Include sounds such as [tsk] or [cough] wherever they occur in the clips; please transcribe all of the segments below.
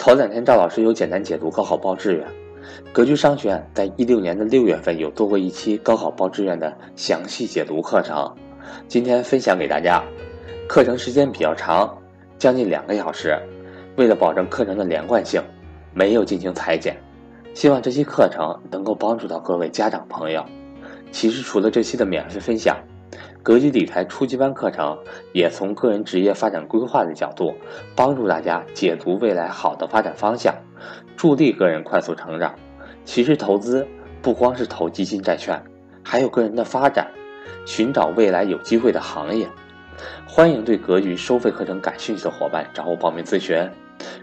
头两天赵老师有简单解读高考报志愿，格局商学院在一六年的六月份有做过一期高考报志愿的详细解读课程，今天分享给大家。课程时间比较长，将近两个小时，为了保证课程的连贯性，没有进行裁剪，希望这期课程能够帮助到各位家长朋友。其实除了这期的免费分享。格局理财初级班课程也从个人职业发展规划的角度，帮助大家解读未来好的发展方向，助力个人快速成长。其实投资不光是投基金债券，还有个人的发展，寻找未来有机会的行业。欢迎对格局收费课程感兴趣的伙伴找我报名咨询。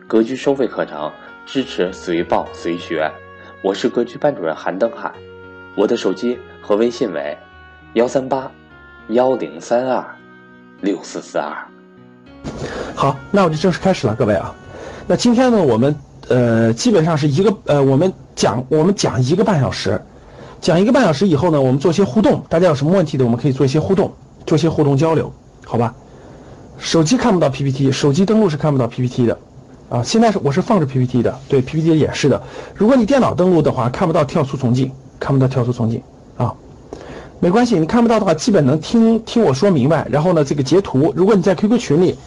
格局收费课程支持随报随学，我是格局班主任韩登海，我的手机和微信为幺三八。幺零三二六四四二，好，那我就正式开始了，各位啊。那今天呢，我们呃基本上是一个呃，我们讲我们讲一个半小时，讲一个半小时以后呢，我们做一些互动，大家有什么问题的，我们可以做一些互动，做些互动交流，好吧？手机看不到 PPT，手机登录是看不到 PPT 的，啊，现在是我是放着 PPT 的，对 PPT 的演示的。如果你电脑登录的话，看不到跳出重进，看不到跳出重进啊。没关系，你看不到的话，基本能听听我说明白。然后呢，这个截图，如果你在 QQ 群里，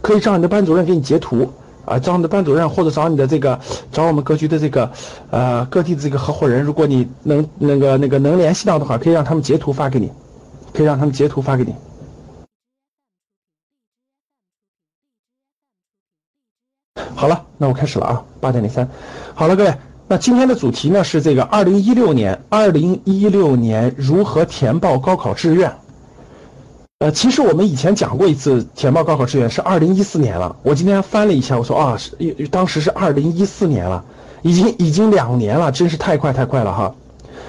可以找你的班主任给你截图啊，找你的班主任或者找你的这个找我们格局的这个呃各地的这个合伙人，如果你能那个那个能联系到的话，可以让他们截图发给你，可以让他们截图发给你。好了，那我开始了啊，八点零三，好了，各位。那今天的主题呢是这个二零一六年，二零一六年如何填报高考志愿？呃，其实我们以前讲过一次填报高考志愿是二零一四年了。我今天翻了一下，我说啊，是当时是二零一四年了，已经已经两年了，真是太快太快了哈。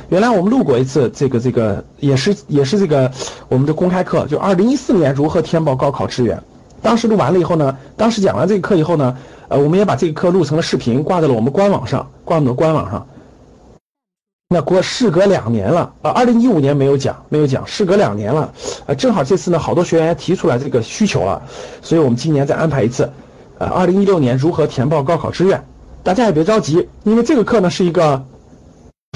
原来我们录过一次这个这个也是也是这个我们的公开课，就二零一四年如何填报高考志愿。当时录完了以后呢，当时讲完这个课以后呢。呃，我们也把这个课录成了视频，挂在了我们官网上，挂我们的官网上。那过事隔两年了，啊，二零一五年没有讲，没有讲，事隔两年了，呃，正好这次呢，好多学员提出来这个需求了，所以我们今年再安排一次，呃，二零一六年如何填报高考志愿，大家也别着急，因为这个课呢是一个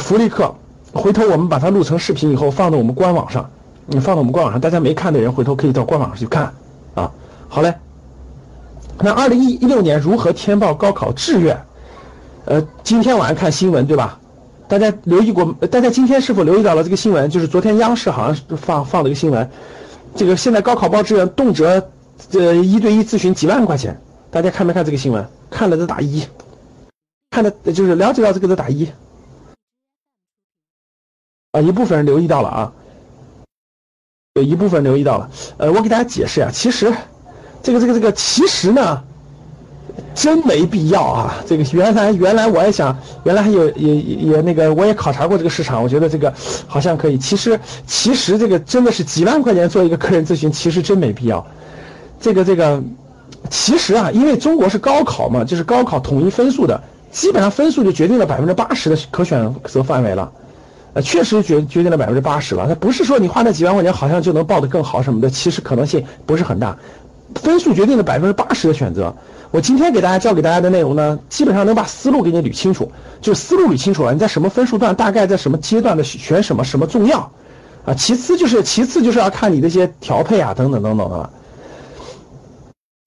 福利课，回头我们把它录成视频以后放到我们官网上，你放到我们官网上，大家没看的人回头可以到官网上去看，啊，好嘞。那二零一一六年如何填报高考志愿？呃，今天晚上看新闻对吧？大家留意过？大家今天是否留意到了这个新闻？就是昨天央视好像是放放了一个新闻，这个现在高考报志愿动辄呃一对一咨询几万块钱，大家看没看这个新闻？看了的打一，看的就是了解到这个的打一。啊，一部分人留意到了啊，有一部分留意到了。呃，我给大家解释呀，其实。这个这个这个，其实呢，真没必要啊！这个原来原来我也想，原来还有也也那个，我也考察过这个市场，我觉得这个好像可以。其实其实这个真的是几万块钱做一个个人咨询，其实真没必要。这个这个，其实啊，因为中国是高考嘛，就是高考统一分数的，基本上分数就决定了百分之八十的可选择范围了。呃，确实决决定了百分之八十了。它不是说你花那几万块钱好像就能报得更好什么的，其实可能性不是很大。分数决定了百分之八十的选择。我今天给大家教给大家的内容呢，基本上能把思路给你捋清楚，就是思路捋清楚了，你在什么分数段，大概在什么阶段的选什么什么重要啊？其次就是其次就是要看你这些调配啊，等等等等的。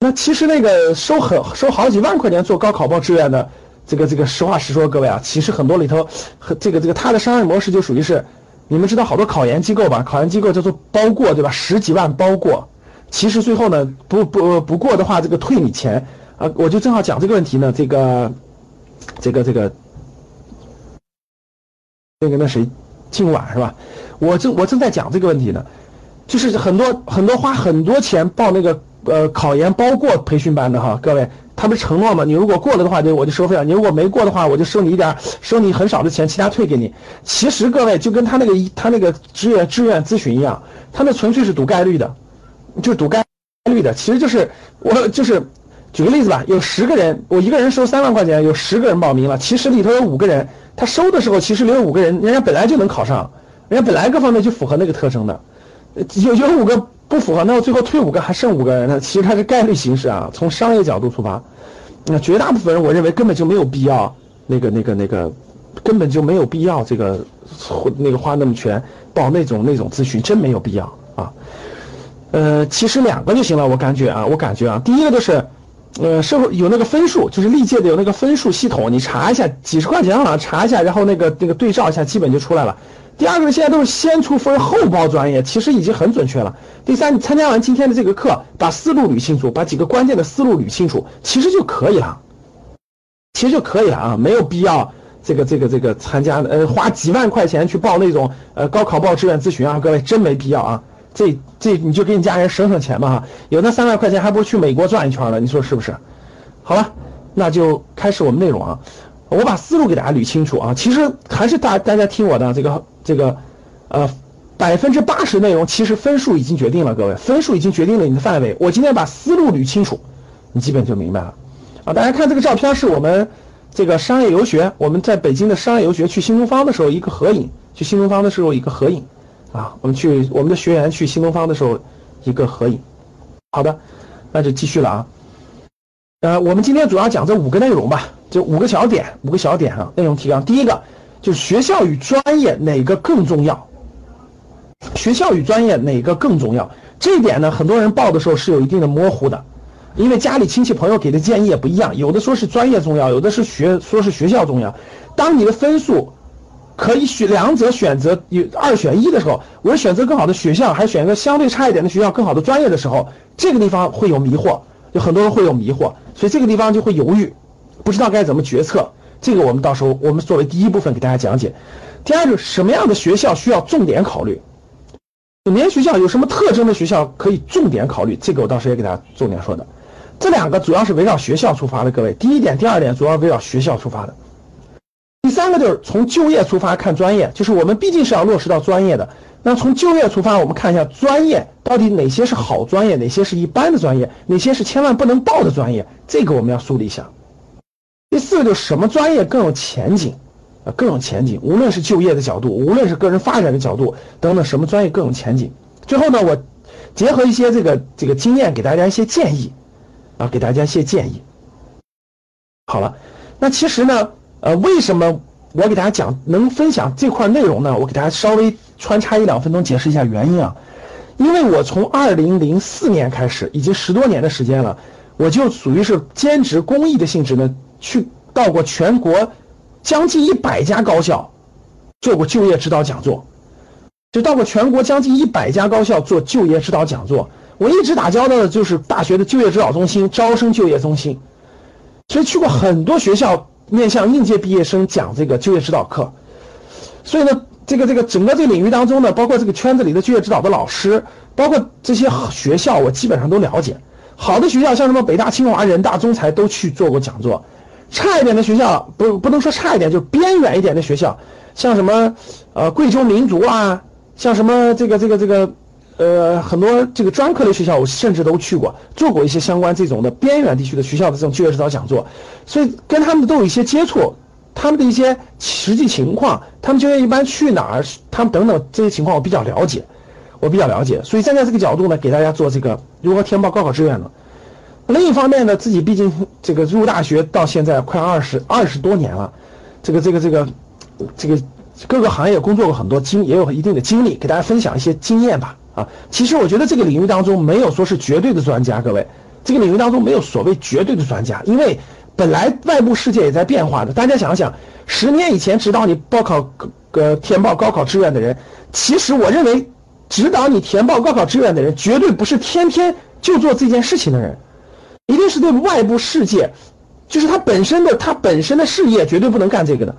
那其实那个收很收好几万块钱做高考报志愿的，这个这个实话实说，各位啊，其实很多里头和这个这个他的商业模式就属于是，你们知道好多考研机构吧？考研机构叫做包过，对吧？十几万包过。其实最后呢，不不不过的话，这个退你钱啊！我就正好讲这个问题呢，这个，这个这个，那个那谁，今晚是吧？我正我正在讲这个问题呢，就是很多很多花很多钱报那个呃考研包过培训班的哈，各位，他不是承诺吗？你如果过了的话，就我就收费了；你如果没过的话，我就收你一点，收你很少的钱，其他退给你。其实各位就跟他那个他那个志愿志愿咨询一样，他那纯粹是赌概率的。就是赌概率的，其实就是我就是举个例子吧，有十个人，我一个人收三万块钱，有十个人报名了，其实里头有五个人，他收的时候其实里有五个人，人家本来就能考上，人家本来各方面就符合那个特征的，有有五个不符合，那我最后退五个，还剩五个人呢，其实它是概率形式啊，从商业角度出发，那绝大部分人，我认为根本就没有必要，那个、那个、那个，根本就没有必要这个，那个花那么全报那种那种咨询，真没有必要。呃，其实两个就行了，我感觉啊，我感觉啊，第一个就是，呃，社会有那个分数，就是历届的有那个分数系统，你查一下，几十块钱好像查一下，然后那个那个对照一下，基本就出来了。第二个现在都是先出分后报专业，其实已经很准确了。第三，你参加完今天的这个课，把思路捋清楚，把几个关键的思路捋清楚，其实就可以了，其实就可以了啊，没有必要这个这个这个参加呃花几万块钱去报那种呃高考报志愿咨询啊，各位真没必要啊。这这你就给你家人省省钱吧哈，有那三万块钱还不如去美国转一圈了，你说是不是？好了，那就开始我们内容啊。我把思路给大家捋清楚啊，其实还是大大家听我的这个这个，呃，百分之八十内容其实分数已经决定了，各位分数已经决定了你的范围。我今天把思路捋清楚，你基本就明白了啊。大家看这个照片是我们这个商业游学，我们在北京的商业游学去新东方的时候一个合影，去新东方的时候一个合影啊。我们去我们的学员去新东方的时候一个合影。好的，那就继续了啊。呃，我们今天主要讲这五个内容吧。就五个小点，五个小点哈，内容提纲。第一个就是学校与专业哪个更重要？学校与专业哪个更重要？这一点呢，很多人报的时候是有一定的模糊的，因为家里亲戚朋友给的建议也不一样，有的说是专业重要，有的是学说是学校重要。当你的分数可以选两者选择有二选一的时候，我是选择更好的学校，还是选一个相对差一点的学校更好的专业的时候，这个地方会有迷惑，有很多人会有迷惑，所以这个地方就会犹豫。不知道该怎么决策，这个我们到时候我们作为第一部分给大家讲解。第二个，什么样的学校需要重点考虑？哪些学校有什么特征的学校可以重点考虑？这个我到时候也给大家重点说的。这两个主要是围绕学校出发的，各位。第一点、第二点主要围绕学校出发的。第三个就是从就业出发看专业，就是我们毕竟是要落实到专业的。那从就业出发，我们看一下专业到底哪些是好专业，哪些是一般的专业，哪些是千万不能报的专业，这个我们要梳理一下。第四个就是什么专业更有前景，啊更有前景，无论是就业的角度，无论是个人发展的角度等等，什么专业更有前景？最后呢，我结合一些这个这个经验，给大家一些建议，啊，给大家一些建议。好了，那其实呢，呃，为什么我给大家讲能分享这块内容呢？我给大家稍微穿插一两分钟解释一下原因啊，因为我从二零零四年开始，已经十多年的时间了，我就属于是兼职公益的性质呢。去到过全国将近一百家高校做过就业指导讲座，就到过全国将近一百家高校做就业指导讲座。我一直打交道的就是大学的就业指导中心、招生就业中心，所以去过很多学校面向应届毕业生讲这个就业指导课。所以呢，这个这个整个这个领域当中呢，包括这个圈子里的就业指导的老师，包括这些学校，我基本上都了解。好的学校像什么北大、清华、人大、中财都去做过讲座。差一点的学校不不能说差一点，就边远一点的学校，像什么呃贵州民族啊，像什么这个这个这个呃很多这个专科的学校，我甚至都去过，做过一些相关这种的边远地区的学校的这种就业指导讲座，所以跟他们都有一些接触，他们的一些实际情况，他们就业一般去哪儿，他们等等这些情况我比较了解，我比较了解，所以站在这个角度呢，给大家做这个如何填报高考志愿呢？另一方面呢，自己毕竟这个入大学到现在快二十二十多年了，这个这个这个这个各个行业工作过很多经，也有一定的经历，给大家分享一些经验吧。啊，其实我觉得这个领域当中没有说是绝对的专家，各位，这个领域当中没有所谓绝对的专家，因为本来外部世界也在变化的。大家想想，十年以前指导你报考呃填报高考志愿的人，其实我认为指导你填报高考志愿的人，绝对不是天天就做这件事情的人。一定是对外部世界，就是他本身的他本身的事业绝对不能干这个的，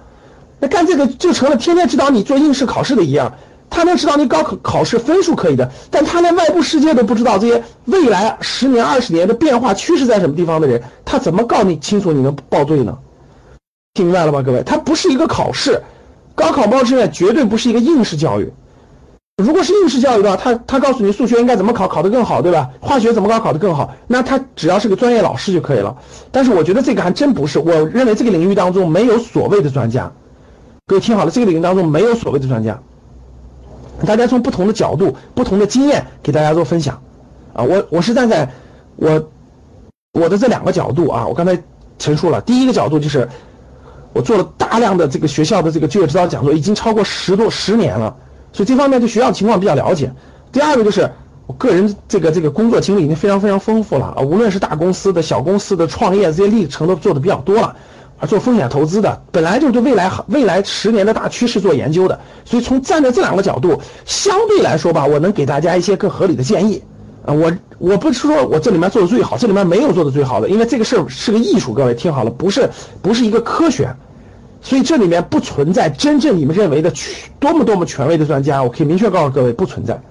那干这个就成了天天指导你做应试考试的一样，他能知道你高考考试分数可以的，但他连外部世界都不知道这些未来十年二十年的变化趋势在什么地方的人，他怎么告你清楚你能报对呢？听明白了吗，各位？他不是一个考试，高考报志愿绝对不是一个应试教育。如果是应试教育的话，他他告诉你数学应该怎么考，考得更好，对吧？化学怎么搞，考得更好，那他只要是个专业老师就可以了。但是我觉得这个还真不是，我认为这个领域当中没有所谓的专家。各位听好了，这个领域当中没有所谓的专家。大家从不同的角度、不同的经验给大家做分享。啊，我我是站在我我的这两个角度啊，我刚才陈述了。第一个角度就是我做了大量的这个学校的这个就业指导讲座，已经超过十多十年了，所以这方面对学校情况比较了解。第二个就是我个人这个这个工作经历已经非常非常丰富了啊，无论是大公司的小公司的创业这些历程都做的比较多了。而做风险投资的，本来就是对未来未来十年的大趋势做研究的，所以从站在这两个角度，相对来说吧，我能给大家一些更合理的建议。啊，我我不是说我这里面做的最好，这里面没有做的最好的，因为这个事儿是个艺术，各位听好了，不是不是一个科学，所以这里面不存在真正你们认为的多么多么权威的专家，我可以明确告诉各位，不存在。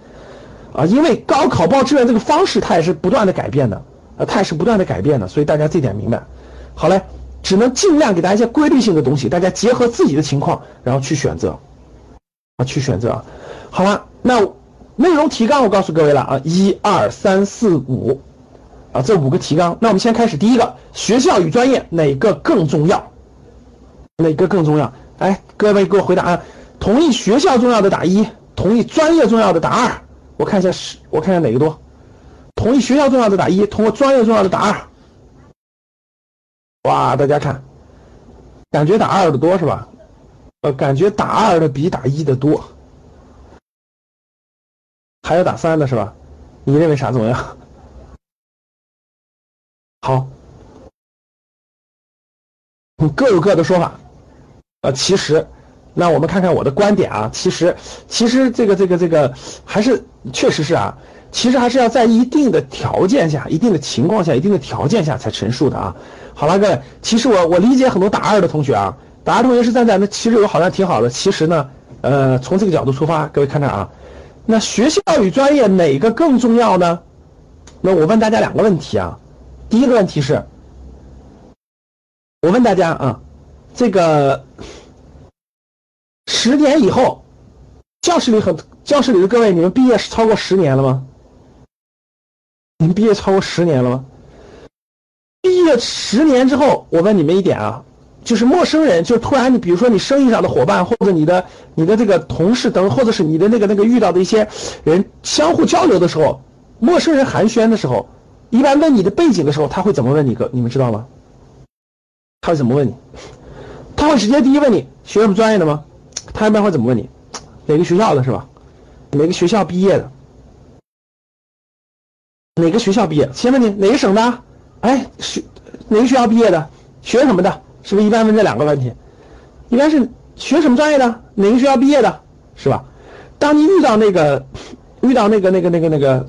啊，因为高考报志愿这个方式它也是不断的改变的，呃，它也是不断的改变的，所以大家这点明白。好嘞。只能尽量给大家一些规律性的东西，大家结合自己的情况，然后去选择，啊，去选择，好了，那内容提纲我告诉各位了啊，一二三四五，啊，这五个提纲，那我们先开始第一个，学校与专业哪个更重要？哪个更重要？哎，各位给我回答啊，同意学校重要的打一，同意专业重要的打二，我看一下是，我看一下哪个多，同意学校重要的打一，同意专业重要的打二。哇，大家看，感觉打二的多是吧？呃，感觉打二的比打一的多，还有打三的是吧？你认为啥怎么样？[laughs] 好，各有各的说法。呃，其实，那我们看看我的观点啊。其实，其实这个这个这个还是确实是啊。其实还是要在一定的条件下、一定的情况下、一定的条件下才陈述的啊。好了，各位，其实我我理解很多大二的同学啊，大二同学是站在那其实有好像挺好的。其实呢，呃，从这个角度出发，各位看看啊，那学校与专业哪个更重要呢？那我问大家两个问题啊，第一个问题是，我问大家啊，这个十年以后，教室里很教室里的各位，你们毕业是超过十年了吗？你们毕业超过十年了吗？毕业十年之后，我问你们一点啊，就是陌生人，就突然你，比如说你生意上的伙伴，或者你的你的这个同事等，或者是你的那个那个遇到的一些人，相互交流的时候，陌生人寒暄的时候，一般问你的背景的时候，他会怎么问你？个你们知道吗？他会怎么问你？他会直接第一问你学什么专业的吗？他一般会怎么问你？哪个学校的是吧？哪个学校毕业的？哪个学校毕业？先问你哪个省的？哎，学哪个学校毕业的？学什么的？是不是一般问这两个问题？一般是学什么专业的？哪个学校毕业的？是吧？当你遇到那个，遇到那个那个那个那个，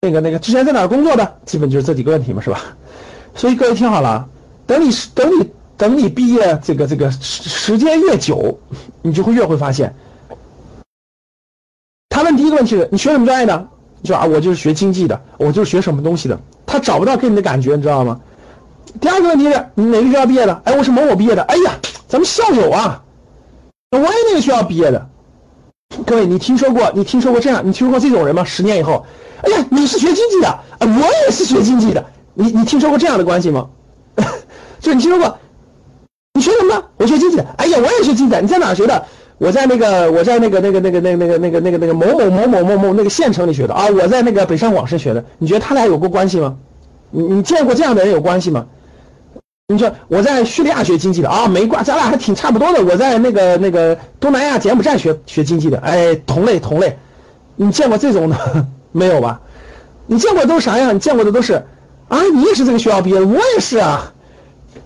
那个那个之前在哪工作的？基本就是这几个问题嘛，是吧？所以各位听好了，等你等你等你毕业这个这个时时间越久，你就会越会发现，他问第一个问题是你学什么专业的？就啊，我就是学经济的，我就是学什么东西的。他找不到给你的感觉，你知道吗？第二个问题是，你哪个学校毕业的？哎，我是某某毕业的。哎呀，咱们校友啊，我也那个学校毕业的。各位，你听说过？你听说过这样？你听说过这种人吗？十年以后，哎呀，你是学经济的啊，我也是学经济的。你你听说过这样的关系吗？[laughs] 就你听说过？你学什么？我学经济的。哎呀，我也学经济的。你在哪学的？我在那个，我在那个那个那个那那个那个那个那个某某某某某某那个县城里学的啊，我在那个北上广深学的。你觉得他俩有过关系吗？你你见过这样的人有关系吗？你说我在叙利亚学经济的啊，没关，咱俩还挺差不多的。我在那个那个东南亚柬埔寨学学经济的，哎，同类同类。你见过这种的 [laughs] 没有吧？你见过都啥样？你见过的都是啊，你也是这个学校毕业的，我也是啊，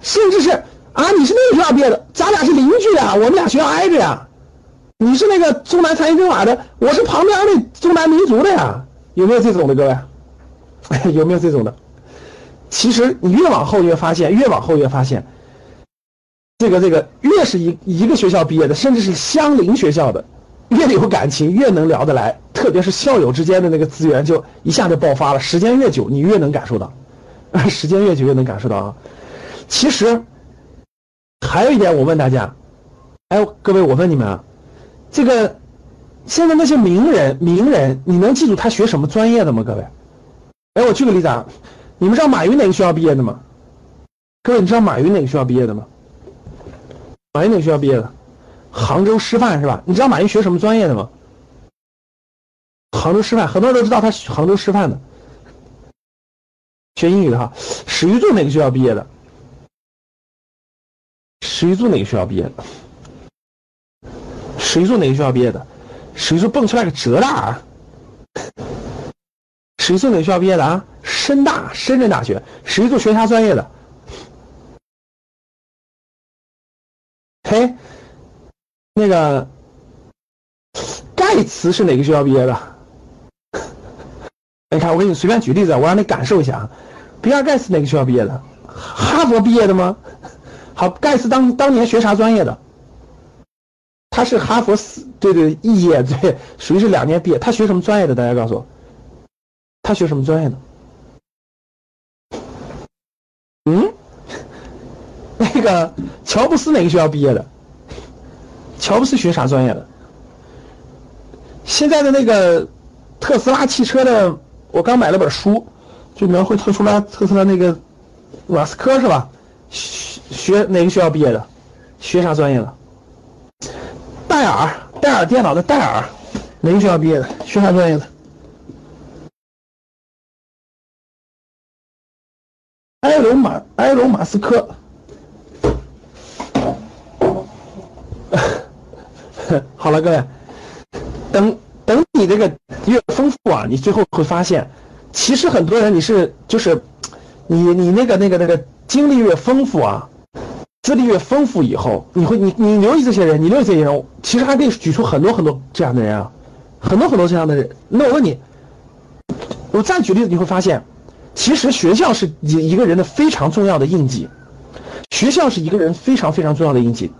甚至是啊，你是那个学校毕业的，咱俩是邻居啊，我们俩学校挨着呀。你是那个中南财经政法的，我是旁边的中南民族的呀，有没有这种的各位？[laughs] 有没有这种的？其实你越往后越发现，越往后越发现，这个这个越是一一个学校毕业的，甚至是相邻学校的，越有感情，越能聊得来，特别是校友之间的那个资源就一下就爆发了。时间越久，你越能感受到，[laughs] 时间越久越能感受到啊。其实还有一点，我问大家，哎，各位，我问你们啊。这个现在那些名人，名人，你能记住他学什么专业的吗？各位，哎，我举个例子啊，你们知道马云哪个学校毕业的吗？各位，你知道马云哪个学校毕业的吗？马云哪个学校毕业的？杭州师范是吧？你知道马云学什么专业的吗？杭州师范，很多人都知道他杭州师范的，学英语的哈。史玉柱哪个学校毕业的？史玉柱哪个学校毕业的？史玉柱哪个学校毕业的？史玉柱蹦出来个浙大。史玉柱哪个学校毕业的啊？深大，深圳大学。史玉柱学啥专业的？嘿，那个盖茨是哪个学校毕业的？[laughs] 你看，我给你随便举例子，我让你感受一下啊。比尔盖茨哪个学校毕业的？哈佛毕业的吗？[laughs] 好，盖茨当当年学啥专业的？他是哈佛四，对对，肄业对，属于是两年毕业。他学什么专业的？大家告诉我，他学什么专业的？嗯？[laughs] 那个乔布斯哪个学校毕业的？乔布斯学啥专业的？现在的那个特斯拉汽车的，我刚买了本书，就描绘特斯拉特斯拉那个马斯克是吧？学学哪个学校毕业的？学啥专业的？戴尔，戴尔电脑的戴尔，哪个学校毕业的？学啥专业的？埃隆马埃隆马斯克。[laughs] 好了，各位，等等你这个越丰富啊，你最后会发现，其实很多人你是就是，你你那个那个那个经历越丰富啊，资历越丰富以后，你会你你留意这些人，你留意这些人，其实还可以举出很多很多这样的人啊，很多很多这样的人。那我问你，我再举例子，你会发现，其实学校是一一个人的非常重要的印记，学校是一个人非常非常重要的印记。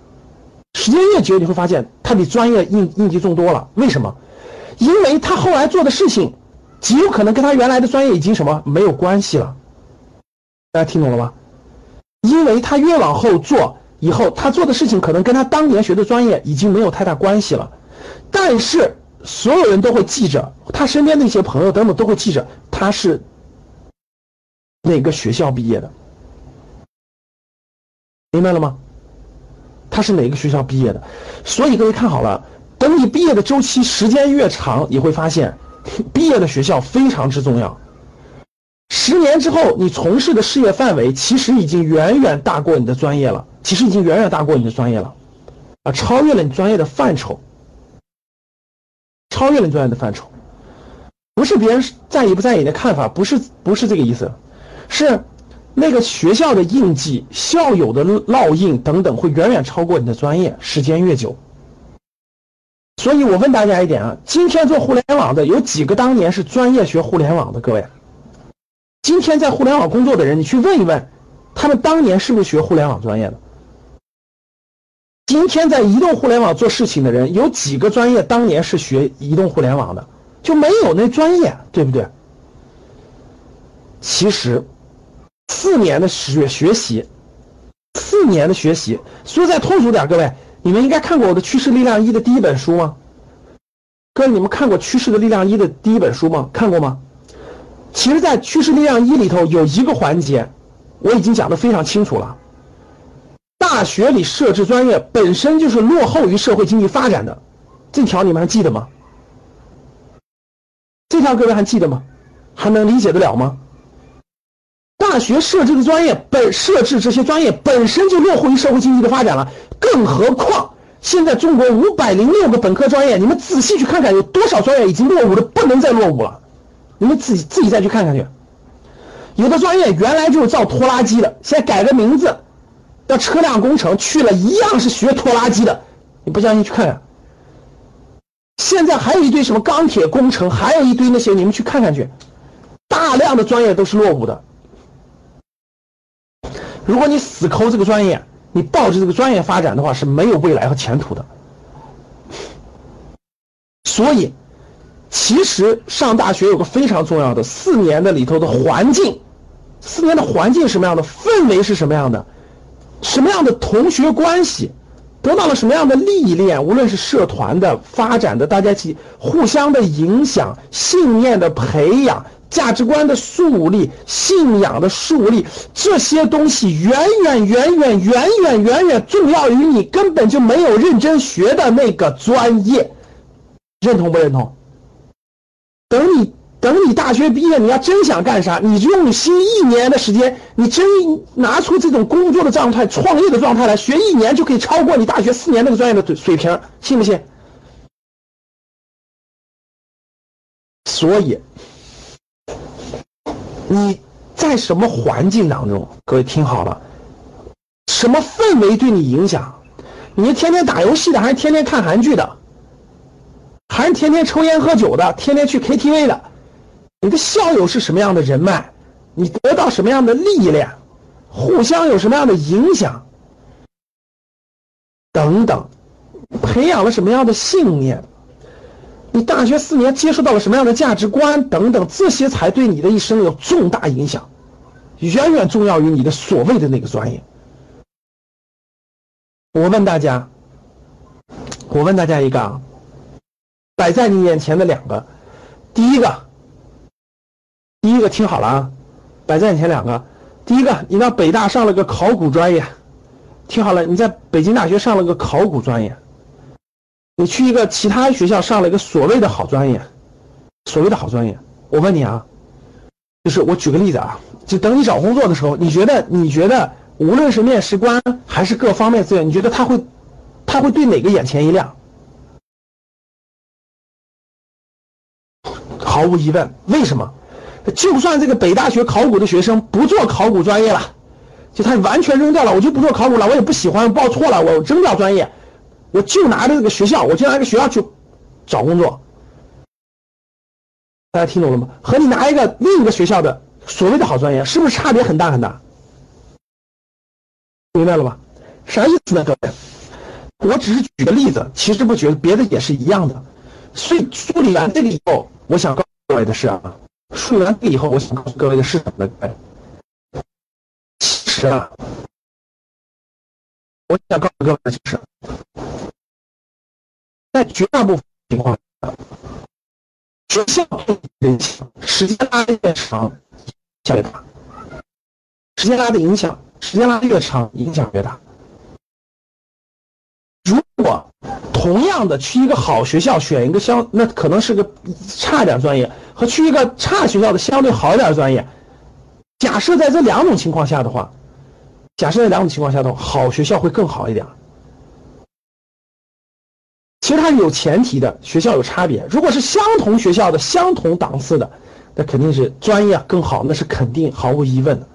时间越久，你会发现他比专业印印记重多了。为什么？因为他后来做的事情，极有可能跟他原来的专业已经什么没有关系了。大家听懂了吗？因为他越往后做，以后他做的事情可能跟他当年学的专业已经没有太大关系了。但是所有人都会记着，他身边那些朋友等等都会记着他是哪个学校毕业的。明白了吗？他是哪个学校毕业的？所以各位看好了，等你毕业的周期时间越长，你会发现，毕业的学校非常之重要。十年之后，你从事的事业范围其实已经远远大过你的专业了，其实已经远远大过你的专业了，啊，超越了你专业的范畴，超越了你专业的范畴。不是别人在意不在意你的看法，不是不是这个意思，是。那个学校的印记、校友的烙印等等，会远远超过你的专业。时间越久，所以我问大家一点啊：今天做互联网的有几个当年是专业学互联网的？各位，今天在互联网工作的人，你去问一问，他们当年是不是学互联网专业的？今天在移动互联网做事情的人，有几个专业当年是学移动互联网的？就没有那专业，对不对？其实。四年的学学习，四年的学习，说再通俗点，各位，你们应该看过我的《趋势力量一》的第一本书吗？各位，你们看过《趋势的力量一》的第一本书吗？看过吗？其实，在《趋势力量一》里头有一个环节，我已经讲的非常清楚了。大学里设置专业本身就是落后于社会经济发展的，这条你们还记得吗？这条各位还记得吗？还能理解得了吗？大学设置的专业本设置这些专业本身就落后于社会经济的发展了，更何况现在中国五百零六个本科专业，你们仔细去看看，有多少专业已经落伍的不能再落伍了？你们自己自己再去看看去。有的专业原来就是造拖拉机的，现在改个名字，叫车辆工程，去了一样是学拖拉机的。你不相信去看看。现在还有一堆什么钢铁工程，还有一堆那些，你们去看看去，大量的专业都是落伍的。如果你死抠这个专业，你抱着这个专业发展的话是没有未来和前途的。所以，其实上大学有个非常重要的四年的里头的环境，四年的环境什么样的氛围是什么样的，什么样的同学关系，得到了什么样的历练，无论是社团的发展的，大家一起互相的影响，信念的培养。价值观的树立、信仰的树立，这些东西远远远远远远远远重要于你根本就没有认真学的那个专业，认同不认同？等你等你大学毕业，你要真想干啥，你用心一年的时间，你真拿出这种工作的状态、创业的状态来学一年，就可以超过你大学四年那个专业的水平，信不信？所以，你在什么环境当中？各位听好了，什么氛围对你影响？你是天天打游戏的，还是天天看韩剧的？还是天天抽烟喝酒的？天天去 KTV 的？你的校友是什么样的人脉？你得到什么样的历练？互相有什么样的影响？等等，培养了什么样的信念？你大学四年接受到了什么样的价值观？等等，这些才对你的一生有重大影响，远远重要于你的所谓的那个专业。我问大家，我问大家一个啊，摆在你眼前的两个，第一个，第一个听好了啊，摆在眼前两个，第一个，你到北大上了个考古专业，听好了，你在北京大学上了个考古专业，你去一个其他学校上了一个所谓的好专业，所谓的好专业，我问你啊，就是我举个例子啊，就等你找工作的时候，你觉得你觉得？无论是面试官还是各方面资源，你觉得他会，他会对哪个眼前一亮？毫无疑问，为什么？就算这个北大学考古的学生不做考古专业了，就他完全扔掉了，我就不做考古了，我也不喜欢，报错了，我扔掉专业，我就拿着这个学校，我就拿这个学校去找工作。大家听懂了吗？和你拿一个另一个学校的所谓的好专业，是不是差别很大很大？明白了吧？啥意思呢，各位？我只是举个例子，其实不觉得别的也是一样的。所以梳理完这个以后，我想告诉各位的是啊，梳理完这个以后，我想告诉各位的是什么呢？其实啊，我想告诉各位的就是，在绝大部分情况下，学校时间拉的越长，影响越大。时间拉的影响。时间拉的越长，影响越大。如果同样的去一个好学校选一个相，那可能是个差一点专业，和去一个差学校的相对好一点专业，假设在这两种情况下的话，假设在两种情况下的话，好学校会更好一点。其实它是有前提的，学校有差别。如果是相同学校的、相同档次的，那肯定是专业更好，那是肯定毫无疑问的。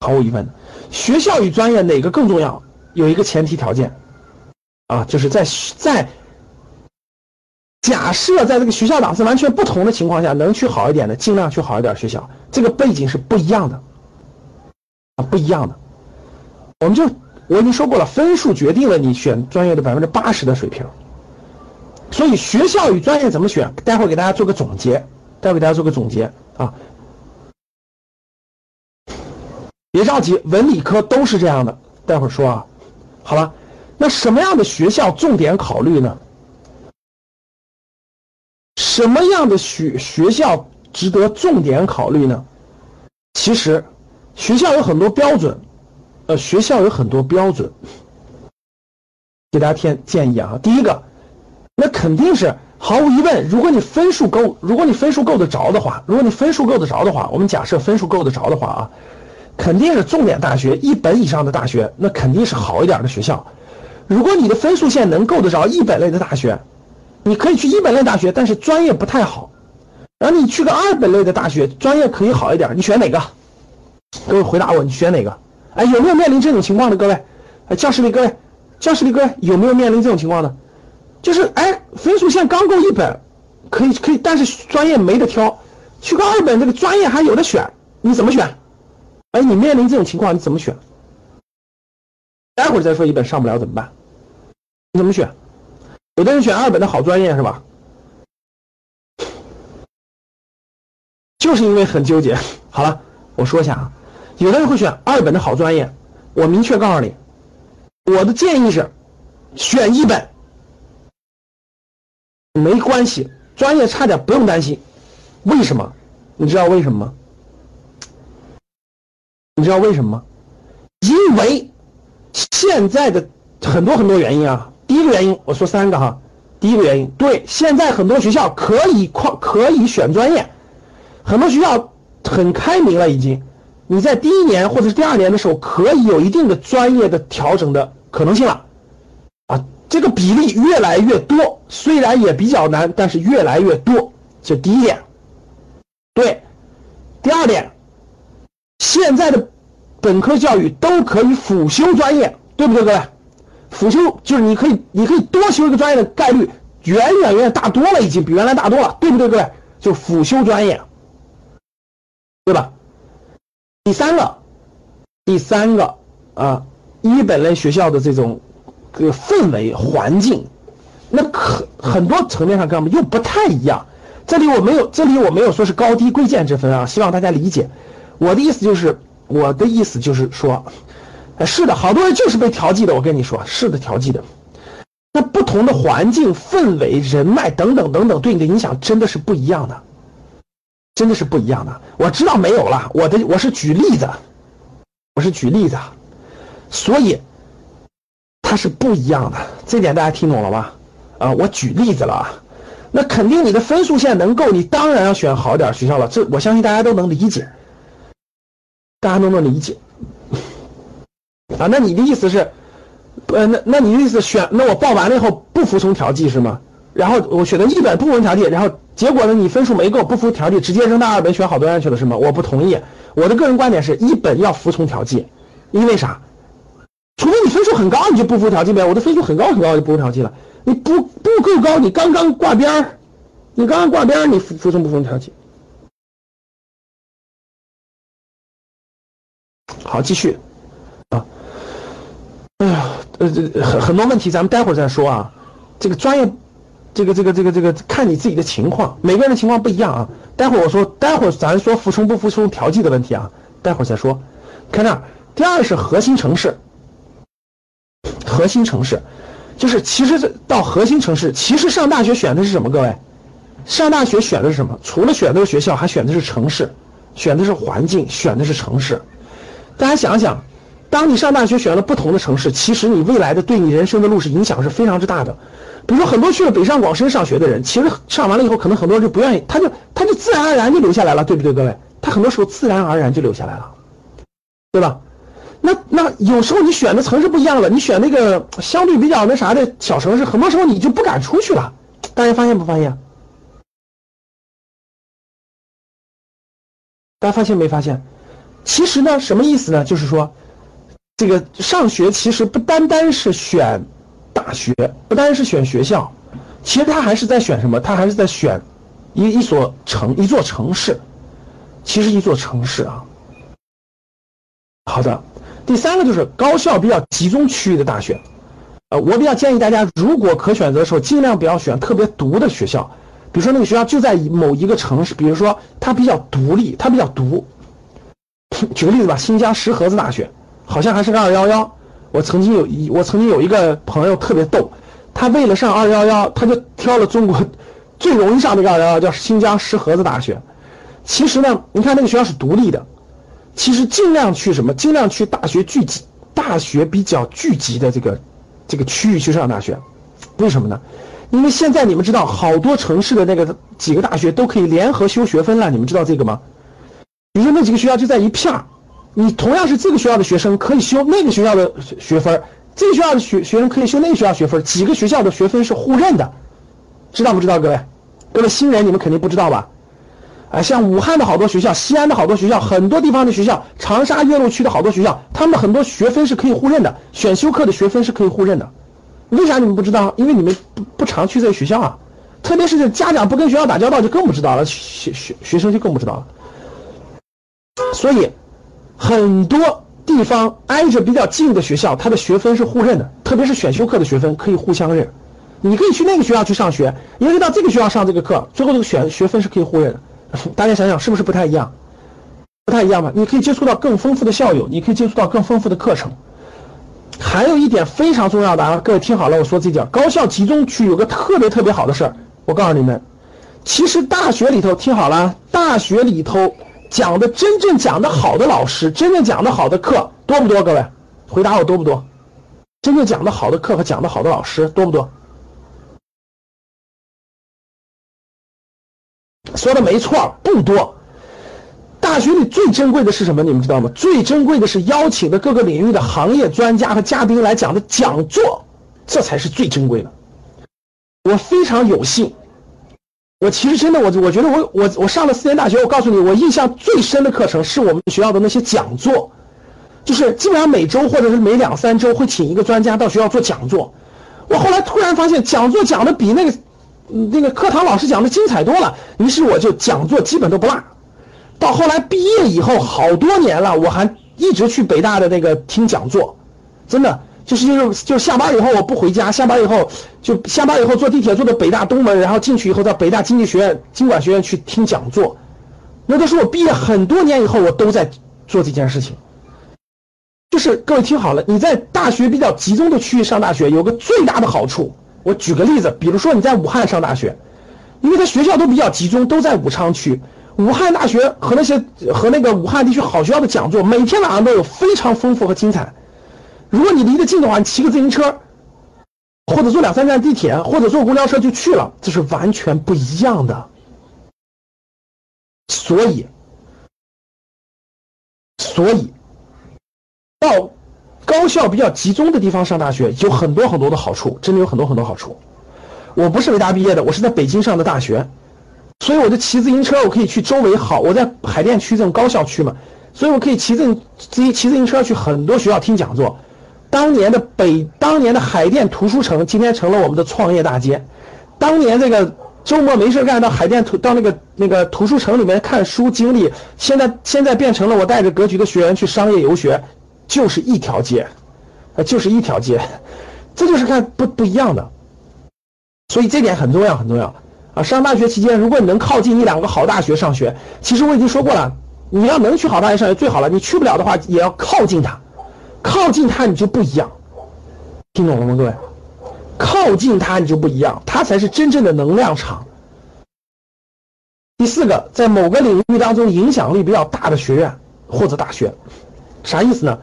毫无疑问的，学校与专业哪个更重要？有一个前提条件，啊，就是在在假设在这个学校档次完全不同的情况下，能去好一点的，尽量去好一点学校。这个背景是不一样的，啊，不一样的。我们就我已经说过了，分数决定了你选专业的百分之八十的水平。所以学校与专业怎么选？待会儿给大家做个总结，待会儿给大家做个总结啊。别着急，文理科都是这样的。待会儿说啊，好了，那什么样的学校重点考虑呢？什么样的学学校值得重点考虑呢？其实，学校有很多标准，呃，学校有很多标准，给大家添建议啊。第一个，那肯定是毫无疑问，如果你分数够，如果你分数够得着的话，如果你分数够得着的话，我们假设分数够得着的话啊。肯定是重点大学，一本以上的大学，那肯定是好一点的学校。如果你的分数线能够得着一本类的大学，你可以去一本类大学，但是专业不太好。然后你去个二本类的大学，专业可以好一点，你选哪个？各位回答我，你选哪个？哎，有没有面临这种情况的各位？哎，教室里各位，教室里各位有没有面临这种情况的？就是哎，分数线刚够一本，可以可以，但是专业没得挑，去个二本这个专业还有的选，你怎么选？哎，你面临这种情况，你怎么选？待会儿再说一本上不了怎么办？你怎么选？有的人选二本的好专业是吧？就是因为很纠结。好了，我说一下啊，有的人会选二本的好专业，我明确告诉你，我的建议是选一本，没关系，专业差点不用担心。为什么？你知道为什么吗？你知道为什么吗？因为现在的很多很多原因啊。第一个原因，我说三个哈。第一个原因，对，现在很多学校可以跨可以选专业，很多学校很开明了，已经。你在第一年或者是第二年的时候，可以有一定的专业的调整的可能性了，啊，这个比例越来越多，虽然也比较难，但是越来越多。这第一点，对。第二点，现在的本科教育都可以辅修专业，对不对，各位？辅修就是你可以，你可以多修一个专业的概率远远远远大多了，已经比原来大多了，对不对，各位？就辅修专业，对吧？第三个，第三个啊，一本类学校的这种个氛围环境，那可很多层面上跟我们又不太一样。这里我没有，这里我没有说是高低贵贱之分啊，希望大家理解。我的意思就是，我的意思就是说，是的，好多人就是被调剂的。我跟你说，是的，调剂的。那不同的环境、氛围、人脉等等等等，对你的影响真的是不一样的。真的是不一样的，我知道没有了，我的我是举例子，我是举例子，所以它是不一样的，这点大家听懂了吧？啊，我举例子了啊，那肯定你的分数线能够，你当然要选好点学校了，这我相信大家都能理解，大家都能理解。啊，那你的意思是，呃，那那你的意思选，那我报完了以后不服从调剂是吗？然后我选择一本不服从调剂，然后结果呢？你分数没够，不服调剂，直接扔到二本选好多院去了，是吗？我不同意。我的个人观点是一本要服从调剂，因为啥？除非你分数很高，你就不服调剂呗。我的分数很高很高，就不服调剂了。你不不够高，你刚刚挂边儿，你刚刚挂边儿，你服服从不服从调剂？好，继续啊。呃，这很很多问题，咱们待会儿再说啊。这个专业。这个这个这个这个看你自己的情况，每个人的情况不一样啊。待会儿我说，待会儿咱说服从不服从调剂的问题啊，待会儿再说。看这儿，第二是核心城市，核心城市就是其实这到核心城市，其实上大学选的是什么？各位，上大学选的是什么？除了选的是学校，还选的是城市，选的是环境，选的是城市。大家想想，当你上大学选了不同的城市，其实你未来的对你人生的路是影响是非常之大的。比如说，很多去了北上广深上学的人，其实上完了以后，可能很多人就不愿意，他就他就自然而然就留下来了，对不对，各位？他很多时候自然而然就留下来了，对吧？那那有时候你选的城市不一样了，你选那个相对比较那啥的小城市，很多时候你就不敢出去了。大家发现不发现？大家发现没发现？其实呢，什么意思呢？就是说，这个上学其实不单单是选。大学不单是选学校，其实他还是在选什么？他还是在选一一所城一座城市，其实一座城市啊。好的，第三个就是高校比较集中区域的大学，呃，我比较建议大家，如果可选择的时候，尽量不要选特别独的学校，比如说那个学校就在某一个城市，比如说它比较独立，它比较独。举个例子吧，新疆石河子大学，好像还是个二幺幺。我曾经有一，我曾经有一个朋友特别逗，他为了上二幺幺，他就挑了中国最容易上的二幺幺，叫新疆石河子大学。其实呢，你看那个学校是独立的，其实尽量去什么？尽量去大学聚集、大学比较聚集的这个这个区域去上大学。为什么呢？因为现在你们知道，好多城市的那个几个大学都可以联合修学分了，你们知道这个吗？比如说那几个学校就在一片儿。你同样是这个学校的学生，可以修那个学校的学分这个学校的学学生可以修那个学校学分几个学校的学分是互认的，知道不知道，各位？各位新人，你们肯定不知道吧？啊，像武汉的好多学校，西安的好多学校，很多地方的学校，长沙岳麓区的好多学校，他们很多学分是可以互认的，选修课的学分是可以互认的。为啥你们不知道？因为你们不不常去这个学校啊，特别是家长不跟学校打交道，就更不知道了，学学学生就更不知道了。所以。很多地方挨着比较近的学校，它的学分是互认的，特别是选修课的学分可以互相认。你可以去那个学校去上学，也可以到这个学校上这个课，最后这个选学分是可以互认的。大家想想是不是不太一样？不太一样吧？你可以接触到更丰富的校友，你可以接触到更丰富的课程。还有一点非常重要的啊，各位听好了，我说这点，高校集中区有个特别特别好的事儿，我告诉你们，其实大学里头听好了，大学里头。讲的真正讲的好的老师，真正讲的好的课多不多？各位，回答我多不多？真正讲的好的课和讲的好的老师多不多？说的没错，不多。大学里最珍贵的是什么？你们知道吗？最珍贵的是邀请的各个领域的行业专家和嘉宾来讲的讲座，这才是最珍贵的。我非常有幸，我其实真的，我我觉得我我我上了四年大学，我告诉你，我印象最深的课程是我们学校的那些讲座，就是基本上每周或者是每两三周会请一个专家到学校做讲座。我后来突然发现，讲座讲的比那个那个课堂老师讲的精彩多了，于是我就讲座基本都不落。到后来毕业以后，好多年了，我还一直去北大的那个听讲座，真的就是就是就下班以后我不回家，下班以后就下班以后坐地铁坐到北大东门，然后进去以后到北大经济学院、经管学院去听讲座，那都是我毕业很多年以后我都在做这件事情。就是各位听好了，你在大学比较集中的区域上大学，有个最大的好处，我举个例子，比如说你在武汉上大学，因为它学校都比较集中，都在武昌区。武汉大学和那些和那个武汉地区好学校的讲座，每天晚上都有非常丰富和精彩。如果你离得近的话，你骑个自行车，或者坐两三站地铁，或者坐公交车就去了，这是完全不一样的。所以，所以到高校比较集中的地方上大学，有很多很多的好处，真的有很多很多好处。我不是北大毕业的，我是在北京上的大学。所以我就骑自行车，我可以去周围好。我在海淀区这种高校区嘛，所以我可以骑自自骑自行车去很多学校听讲座。当年的北，当年的海淀图书城，今天成了我们的创业大街。当年这个周末没事干到海淀图到那个那个图书城里面看书经历，现在现在变成了我带着格局的学员去商业游学，就是一条街，啊，就是一条街，这就是看不不一样的。所以这点很重要，很重要。啊，上大学期间，如果你能靠近一两个好大学上学，其实我已经说过了，你要能去好大学上学最好了。你去不了的话，也要靠近它，靠近它你就不一样，听懂了吗，各位？靠近它你就不一样，它才是真正的能量场。第四个，在某个领域当中影响力比较大的学院或者大学，啥意思呢？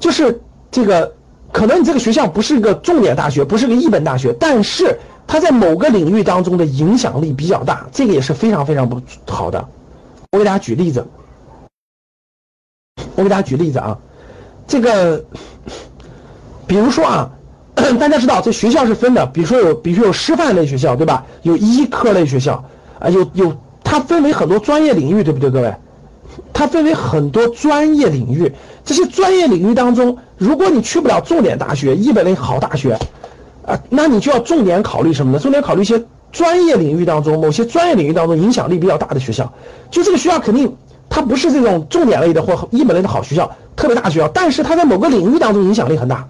就是这个，可能你这个学校不是一个重点大学，不是个一本大学，但是。它在某个领域当中的影响力比较大，这个也是非常非常不好的。我给大家举例子，我给大家举例子啊，这个，比如说啊，[clears throat] 大家知道这学校是分的，比如说有，比如说有师范类学校，对吧？有医科类学校啊，有有，它分为很多专业领域，对不对，各位？它分为很多专业领域，这些专业领域当中，如果你去不了重点大学、一本类好大学。啊，那你就要重点考虑什么呢？重点考虑一些专业领域当中某些专业领域当中影响力比较大的学校。就这个学校肯定它不是这种重点类的或一本类的好学校，特别大学校，但是它在某个领域当中影响力很大，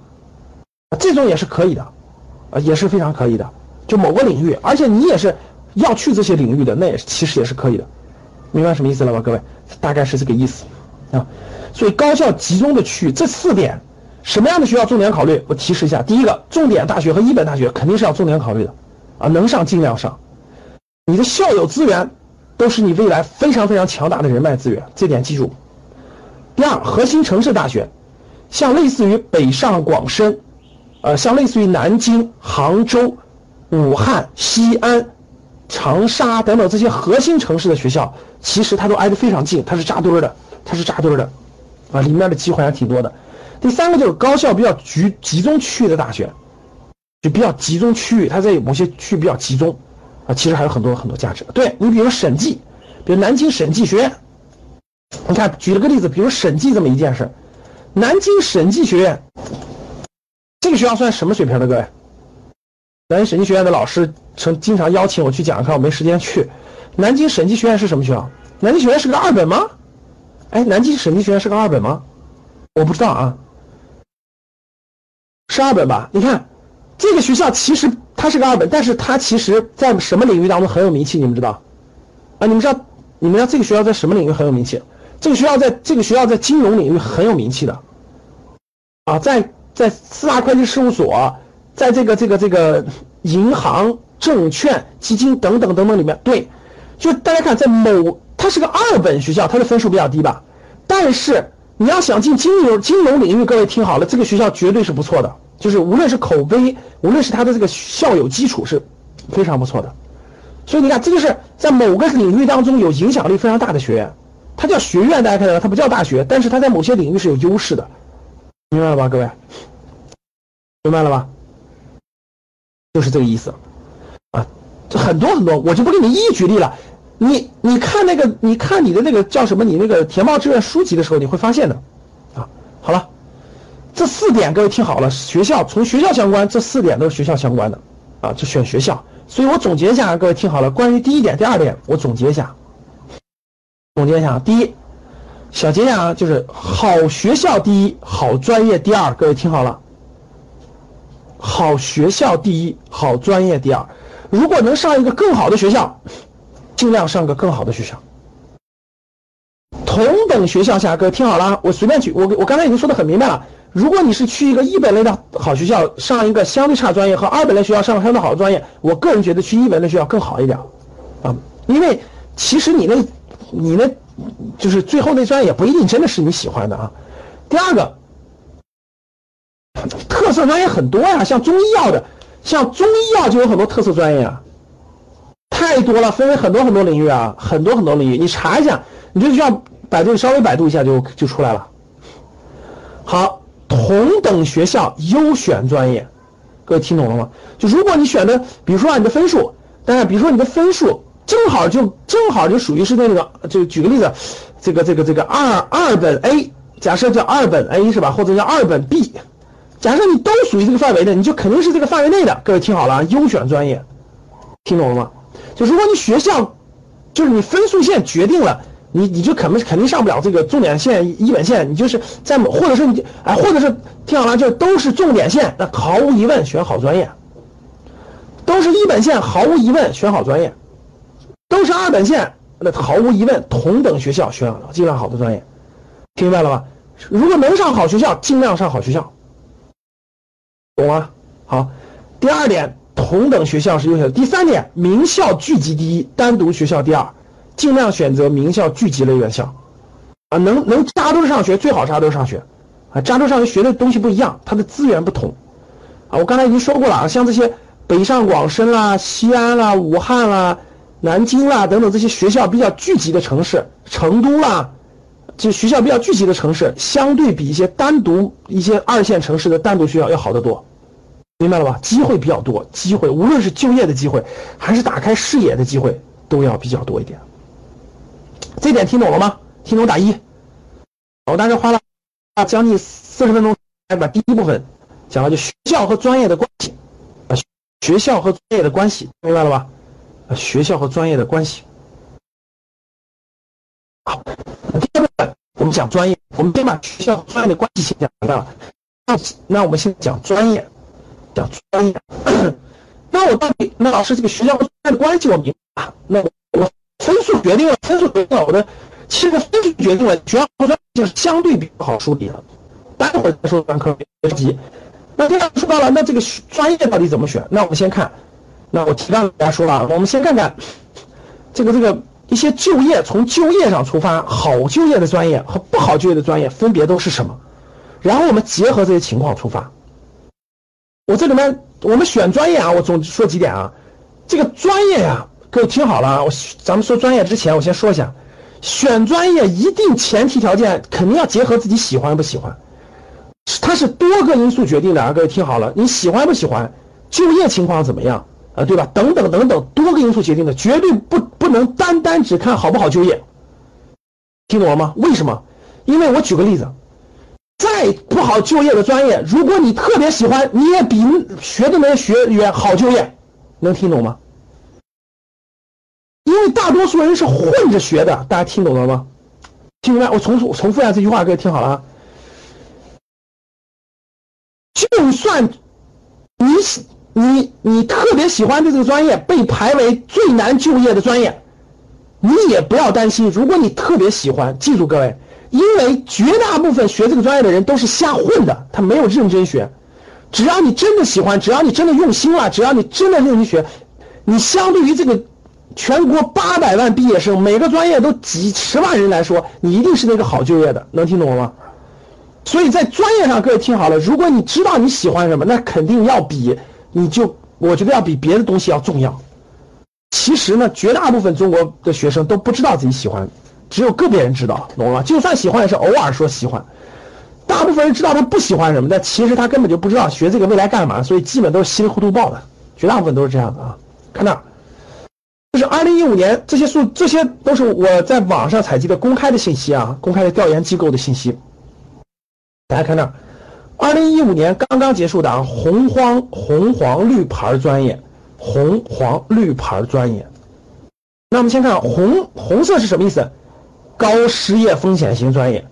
这种也是可以的，啊，也是非常可以的。就某个领域，而且你也是要去这些领域的，那也是其实也是可以的。明白什么意思了吧，各位？大概是这个意思啊。所以高校集中的区域，这四点。什么样的学校重点考虑？我提示一下：第一个，重点大学和一本大学肯定是要重点考虑的，啊，能上尽量上。你的校友资源都是你未来非常非常强大的人脉资源，这点记住。第二，核心城市大学，像类似于北上广深，呃，像类似于南京、杭州、武汉、西安、长沙等等这些核心城市的学校，其实它都挨得非常近，它是扎堆儿的，它是扎堆儿的，啊，里面的机会还挺多的。第三个就是高校比较集集中区域的大学，就比较集中区域，它在某些区域比较集中，啊，其实还有很多很多价值。对你，比如审计，比如南京审计学院，你看举了个例子，比如审计这么一件事，南京审计学院，这个学校算什么水平的？各位，南京审计学院的老师曾经常邀请我去讲课，我没时间去。南京审计学院是什么学校？南京学院是个二本吗？哎，南京审计学院是个二本吗？我不知道啊。是二本吧？你看，这个学校其实它是个二本，但是它其实在什么领域当中很有名气？你们知道？啊，你们知道？你们知道这个学校在什么领域很有名气？这个学校在这个学校在金融领域很有名气的，啊，在在四大会计事务所，在这个这个这个银行、证券、基金等等等等里面，对，就大家看，在某它是个二本学校，它的分数比较低吧？但是你要想进金融金融领域，各位听好了，这个学校绝对是不错的。就是无论是口碑，无论是他的这个校友基础是非常不错的，所以你看，这就是在某个领域当中有影响力非常大的学院，它叫学院，大家看到它不叫大学，但是它在某些领域是有优势的，明白了吧，各位？明白了吧？就是这个意思，啊，这很多很多，我就不给你一一举例了。你你看那个，你看你的那个叫什么？你那个填报志愿书籍的时候，你会发现的，啊，好了，这四点各位听好了，学校从学校相关，这四点都是学校相关的，啊，就选学校。所以我总结一下，各位听好了，关于第一点、第二点，我总结一下，总结一下，第一，小结一下啊，就是好学校第一，好专业第二，各位听好了。好学校第一，好专业第二。如果能上一个更好的学校，尽量上个更好的学校。同等学校下，各位听好了，我随便举，我我刚才已经说的很明白了。如果你是去一个一本类的好学校上一个相对差专业，和二本类学校上相对好的专业，我个人觉得去一本类学校更好一点，啊，因为其实你那，你那，就是最后那专业也不一定真的是你喜欢的啊。第二个。特色专业很多呀，像中医药的，像中医药就有很多特色专业啊，太多了，分为很多很多领域啊，很多很多领域，你查一下，你就需要百度稍微百度一下就就出来了。好，同等学校优选专业，各位听懂了吗？就如果你选的，比如说啊，你的分数，但是，比如说你的分数正好就正好就属于是那个，就举个例子，这个这个这个二二本 A，假设叫二本 A 是吧，或者叫二本 B。假设你都属于这个范围的，你就肯定是这个范围内的。各位听好了啊，优选专业，听懂了吗？就如果你学校，就是你分数线决定了，你你就肯定肯定上不了这个重点线一本线，你就是在或者是你哎，或者是听好了，就都是重点线，那毫无疑问选好专业。都是一本线，毫无疑问选好专业。都是二本线，那毫无疑问同等学校选尽量好的专业，听明白了吧？如果能上好学校，尽量上好学校。懂吗？好，第二点，同等学校是优秀的。第三点，名校聚集第一，单独学校第二，尽量选择名校聚集类院校，啊，能能扎堆上学最好扎堆上学，啊，扎堆上学学的东西不一样，它的资源不同，啊，我刚才已经说过了啊，像这些北上广深啦、西安啦、武汉啦、南京啦等等这些学校比较聚集的城市，成都啦。就学校比较聚集的城市，相对比一些单独一些二线城市的单独学校要好得多，明白了吧？机会比较多，机会无论是就业的机会，还是打开视野的机会，都要比较多一点。这点听懂了吗？听懂打一。我当时花了将近四十分钟来把第一部分讲了，就学校和专业的关系啊，学校和专业的关系，明白了吧？啊，学校和专业的关系。好。第二部分我们讲专业，我们先把学校和专业的关系先讲明白了。那那我们先讲专业，讲专业。[coughs] 那我到底那老师这个学校和专业的关系我明白。那我分数决定了，分数决定了我的，其实分数决定了学校和专业就是相对比较好梳理的。待会儿再说专科别着急。那第二说到了，那这个专业到底怎么选？那我们先看，那我提纲给大家说了，我们先看看这个这个。一些就业从就业上出发，好就业的专业和不好就业的专业分别都是什么？然后我们结合这些情况出发。我这里面我们选专业啊，我总说几点啊。这个专业呀，各位听好了啊，我咱们说专业之前，我先说一下，选专业一定前提条件肯定要结合自己喜欢不喜欢，它是多个因素决定的啊。各位听好了，你喜欢不喜欢？就业情况怎么样？啊，对吧？等等等等，多个因素决定的，绝对不不能单单只看好不好就业，听懂了吗？为什么？因为我举个例子，再不好就业的专业，如果你特别喜欢，你也比学的那些学员好就业，能听懂吗？因为大多数人是混着学的，大家听懂了吗？听明白？我重复重复一下这句话，各位听好了啊。就算你喜。你你特别喜欢的这个专业被排为最难就业的专业，你也不要担心。如果你特别喜欢，记住各位，因为绝大部分学这个专业的人都是瞎混的，他没有认真学。只要你真的喜欢，只要你真的用心了，只要你真的认真学，你相对于这个全国八百万毕业生，每个专业都几十万人来说，你一定是那个好就业的。能听懂了吗？所以在专业上，各位听好了，如果你知道你喜欢什么，那肯定要比。你就我觉得要比别的东西要重要。其实呢，绝大部分中国的学生都不知道自己喜欢只有个别人知道，懂了吗？就算喜欢也是偶尔说喜欢，大部分人知道他不喜欢什么，但其实他根本就不知道学这个未来干嘛，所以基本都是稀里糊涂报的，绝大部分都是这样的啊。看那，就是二零一五年这些数，这些都是我在网上采集的公开的信息啊，公开的调研机构的信息。大家看那，二零一五年刚刚结束的啊，红黄红黄绿牌专业，红黄绿牌专业。那我们先看红红色是什么意思？高失业风险型专业，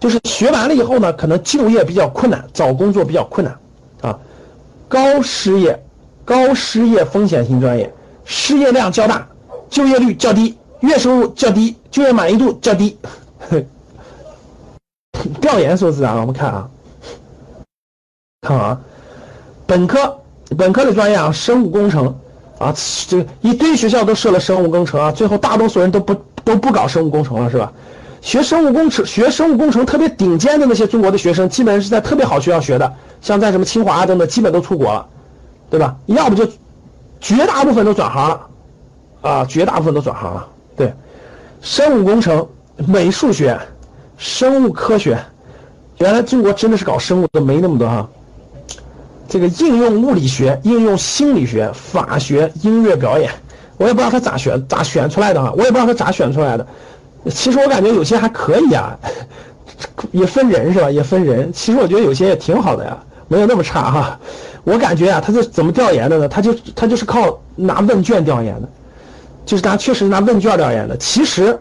就是学完了以后呢，可能就业比较困难，找工作比较困难啊。高失业、高失业风险型专业，失业量较大，就业率较低，月收入较低，就业满意度较低。调研数字啊，我们看啊，看啊，本科本科的专业啊，生物工程啊，这一堆学校都设了生物工程啊，最后大多数人都不都不搞生物工程了，是吧？学生物工程学生物工程特别顶尖的那些中国的学生，基本上是在特别好学校学的，像在什么清华等等，基本都出国了，对吧？要不就绝大部分都转行了，啊，绝大部分都转行了，对，生物工程、美术学。生物科学，原来中国真的是搞生物的没那么多哈。这个应用物理学、应用心理学、法学、音乐表演，我也不知道他咋选咋选出来的哈，我也不知道他咋选出来的。其实我感觉有些还可以啊，也分人是吧？也分人。其实我觉得有些也挺好的呀，没有那么差哈。我感觉啊，他是怎么调研的呢？他就他就是靠拿问卷调研的，就是他确实拿问卷调研的。其实。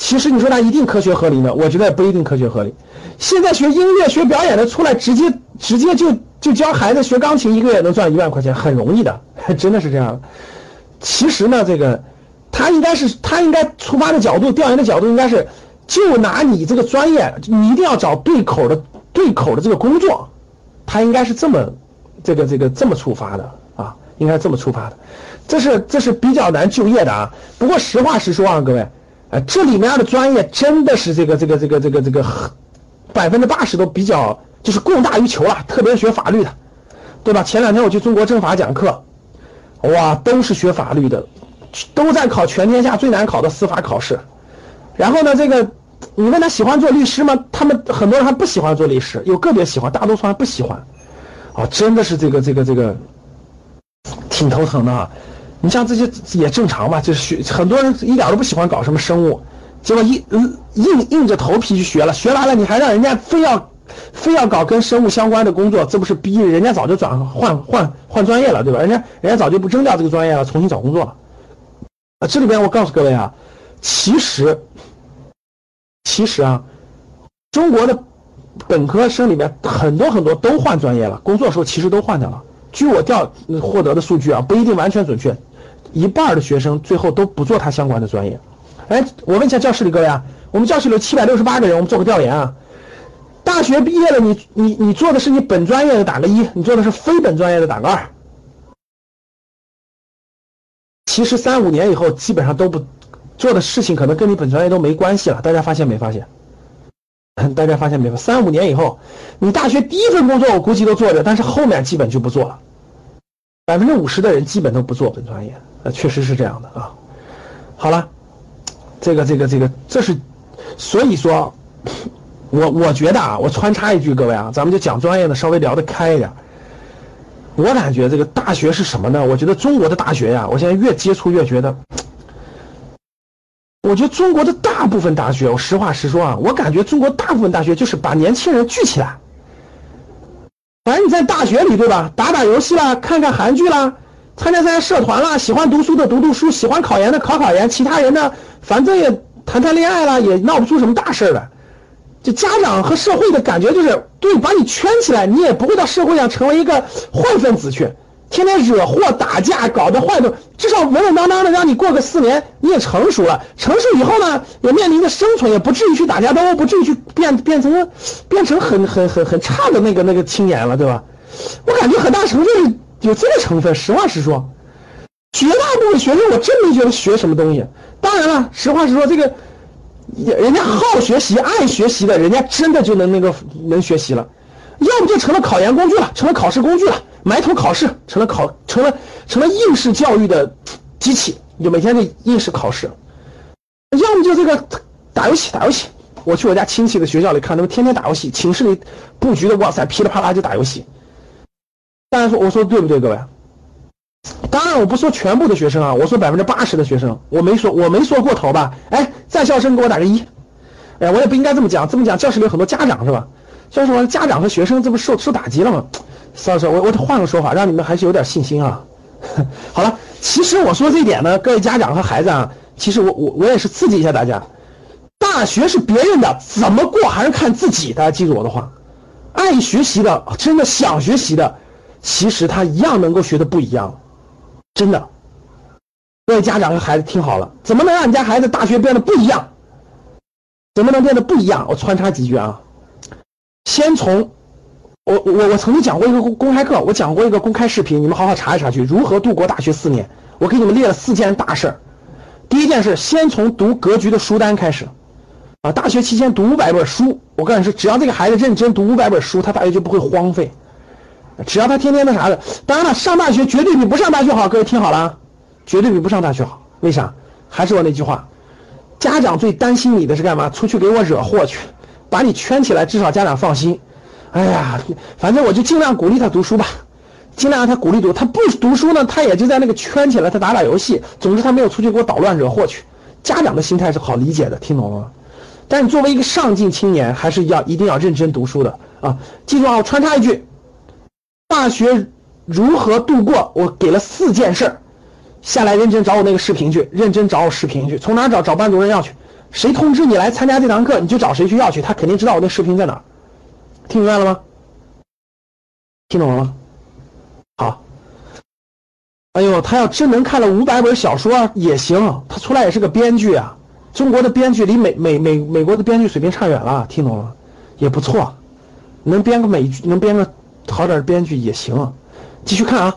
其实你说他一定科学合理呢？我觉得也不一定科学合理。现在学音乐、学表演的出来，直接直接就就教孩子学钢琴，一个月能赚一万块钱，很容易的，[laughs] 真的是这样。其实呢，这个他应该是他应该出发的角度、调研的角度应该是，就拿你这个专业，你一定要找对口的对口的这个工作，他应该是这么这个这个这么出发的啊，应该这么出发的。这是这是比较难就业的啊。不过实话实说啊，各位。哎，这里面的专业真的是这个这个这个这个这个，百分之八十都比较就是供大于求了，特别是学法律的，对吧？前两天我去中国政法讲课，哇，都是学法律的，都在考全天下最难考的司法考试。然后呢，这个你问他喜欢做律师吗？他们很多人还不喜欢做律师，有个别喜欢，大多数还不喜欢。啊，真的是这个这个这个，挺头疼的啊。你像这些也正常嘛，就是学很多人一点都不喜欢搞什么生物，结果硬硬硬着头皮去学了，学完了你还让人家非要非要搞跟生物相关的工作，这不是逼人家早就转换换换专业了，对吧？人家人家早就不扔掉这个专业了，重新找工作了。啊，这里边我告诉各位啊，其实其实啊，中国的本科生里面很多很多都换专业了，工作时候其实都换掉了。据我调获得的数据啊，不一定完全准确。一半的学生最后都不做他相关的专业。哎，我问一下教室里各位啊，我们教室里有七百六十八个人，我们做个调研啊。大学毕业了，你你你做的是你本专业的打个一，你做的是非本专业的打个二。其实三五年以后基本上都不做的事情，可能跟你本专业都没关系了。大家发现没发现？[laughs] 大家发现没有？三五年以后，你大学第一份工作我估计都做着，但是后面基本就不做了。百分之五十的人基本都不做本专业，呃，确实是这样的啊。好了，这个这个这个，这是，所以说，我我觉得啊，我穿插一句，各位啊，咱们就讲专业的，稍微聊得开一点。我感觉这个大学是什么呢？我觉得中国的大学呀，我现在越接触越觉得。我觉得中国的大部分大学，我实话实说啊，我感觉中国大部分大学就是把年轻人聚起来。反正你在大学里，对吧？打打游戏啦，看看韩剧啦，参加参加社团啦，喜欢读书的读读书，喜欢考研的考考研，其他人呢，反正也谈谈恋爱啦，也闹不出什么大事来。就家长和社会的感觉就是，对，把你圈起来，你也不会到社会上成为一个坏分子去。天天惹祸打架，搞得坏的，至少稳稳当当的让你过个四年，你也成熟了。成熟以后呢，也面临着生存，也不至于去打架斗殴，不至于去变变成变成很很很很差的那个那个青年了，对吧？我感觉很大程度有这个成分。实话实说，绝大部分学生我真没觉得学什么东西。当然了，实话实说，这个人家好学习、爱学习的，人家真的就能那个能学习了，要不就成了考研工具了，成了考试工具了。埋头考试成了考成了成了应试教育的机器，就每天的应试考试，要么就这个打游戏，打游戏。我去我家亲戚的学校里看，他们天天打游戏，寝室里布局的哇塞，噼里啪啦就打游戏。大家说，我说对不对，各位？当然，我不说全部的学生啊，我说百分之八十的学生，我没说，我没说过头吧？哎，在校生给我打个一。哎，我也不应该这么讲，这么讲教室里有很多家长是吧？教室里家长和学生这不受受打击了吗？算了，我我换个说法，让你们还是有点信心啊。[laughs] 好了，其实我说这一点呢，各位家长和孩子啊，其实我我我也是刺激一下大家。大学是别人的，怎么过还是看自己。大家记住我的话，爱学习的，真的想学习的，其实他一样能够学的不一样，真的。各位家长和孩子听好了，怎么能让你家孩子大学变得不一样？怎么能变得不一样？我穿插几句啊，先从我我我曾经讲过一个公开课，我讲过一个公开视频，你们好好查一查去，如何度过大学四年。我给你们列了四件大事儿第一件事，先从读格局的书单开始。啊，大学期间读五百本书，我告诉你说，只要这个孩子认真读五百本书，他大学就不会荒废。只要他天天那啥的，当然了，上大学绝对比不上大学好。各位听好了，绝对比不上大学好。为啥？还是我那句话，家长最担心你的是干嘛？出去给我惹祸去，把你圈起来，至少家长放心。哎呀，反正我就尽量鼓励他读书吧，尽量让他鼓励读。他不读书呢，他也就在那个圈起来，他打打游戏。总之他没有出去给我捣乱惹祸去。家长的心态是好理解的，听懂了吗？但你作为一个上进青年，还是要一定要认真读书的啊！记住啊，我穿插一句：大学如何度过？我给了四件事儿，下来认真找我那个视频去，认真找我视频去。从哪找？找班主任要去。谁通知你来参加这堂课，你就找谁去要去。他肯定知道我那视频在哪。听明白了吗？听懂了吗？好。哎呦，他要真能看了五百本小说也行，他出来也是个编剧啊。中国的编剧离美美美美国的编剧水平差远了，听懂了？也不错，能编个美剧，能编个好点的编剧也行。继续看啊，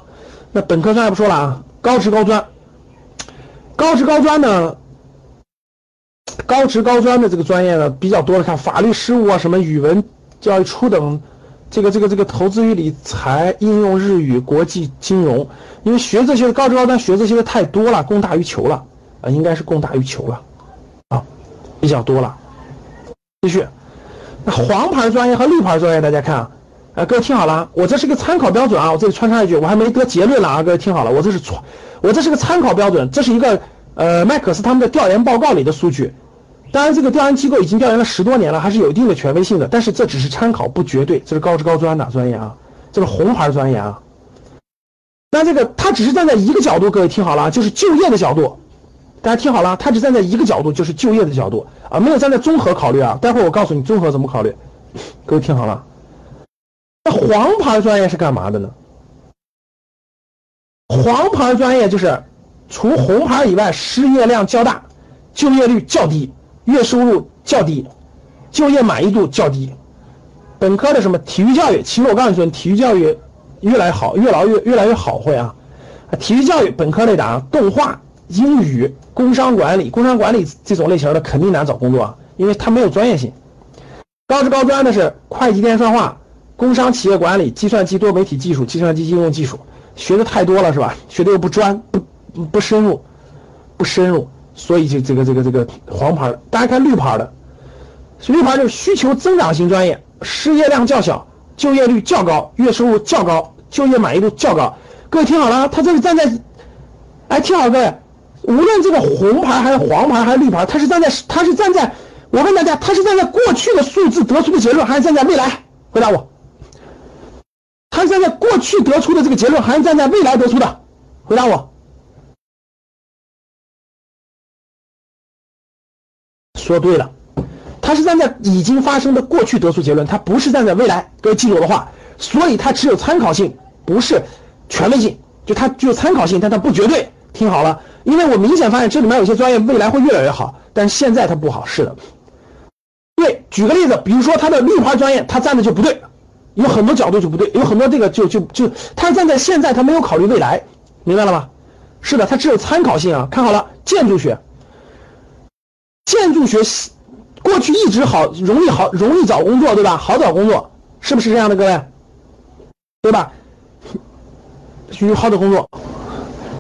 那本科专业不说了啊，高职高专，高职高专呢，高职高专的这个专业呢比较多的，看法律事务啊，什么语文教育初等，这个这个这个投资与理财、应用日语、国际金融，因为学这些的高职高端学这些的太多了，供大于求了。啊，应该是供大于求了。啊比较多了，继续，那黄牌专业和绿牌专业，大家看啊，啊，各位听好了，我这是个参考标准啊，我这里穿插一句，我还没得结论了啊，各位听好了，我这是错，我这是个参考标准，这是一个呃麦克斯他们的调研报告里的数据，当然这个调研机构已经调研了十多年了，还是有一定的权威性的，但是这只是参考，不绝对，这是高职高专的专业啊，这是红牌专业啊，那这个他只是站在一个角度，各位听好了，就是就业的角度。大家听好了，他只站在一个角度，就是就业的角度啊，没有站在综合考虑啊。待会儿我告诉你综合怎么考虑。各位听好了，那黄牌专业是干嘛的呢？黄牌专业就是除红牌以外，失业量较大，就业率较低，月收入较低，就业满意度较低。本科的什么体育教育？其实我告诉你，体育教育越来越好，越来越越来越好会啊。体育教育本科类的啊，动画。英语、工商管理、工商管理这种类型的肯定难找工作啊，因为它没有专业性。高职高专的是会计电算化、工商企业管理、计算机多媒体技术、计算机应用技术，学的太多了是吧？学的又不专、不不深入、不深入，所以就这个这个这个黄牌。大家看绿牌的，绿牌就是需求增长型专业，失业量较小，就业率较高，月收入较高，就业满意度较高。各位听好了，他这是站在，哎，听好各位。无论这个红牌还是黄牌还是绿牌，他是站在他是站在，我问大家，他是站在过去的数字得出的结论，还是站在未来？回答我。他是站在过去得出的这个结论，还是站在未来得出的？回答我。说对了，他是站在已经发生的过去得出结论，他不是站在未来。各位记住我的话，所以它只有参考性，不是权威性。就它具有参考性，但它不绝对。听好了。因为我明显发现这里面有些专业未来会越来越好，但是现在它不好。是的，对，举个例子，比如说他的绿牌专业，他站的就不对，有很多角度就不对，有很多这个就就就他站在现在，他没有考虑未来，明白了吗？是的，他只有参考性啊。看好了，建筑学，建筑学过去一直好，容易好，容易找工作，对吧？好找工作，是不是这样的，各位？对吧？需好找工作。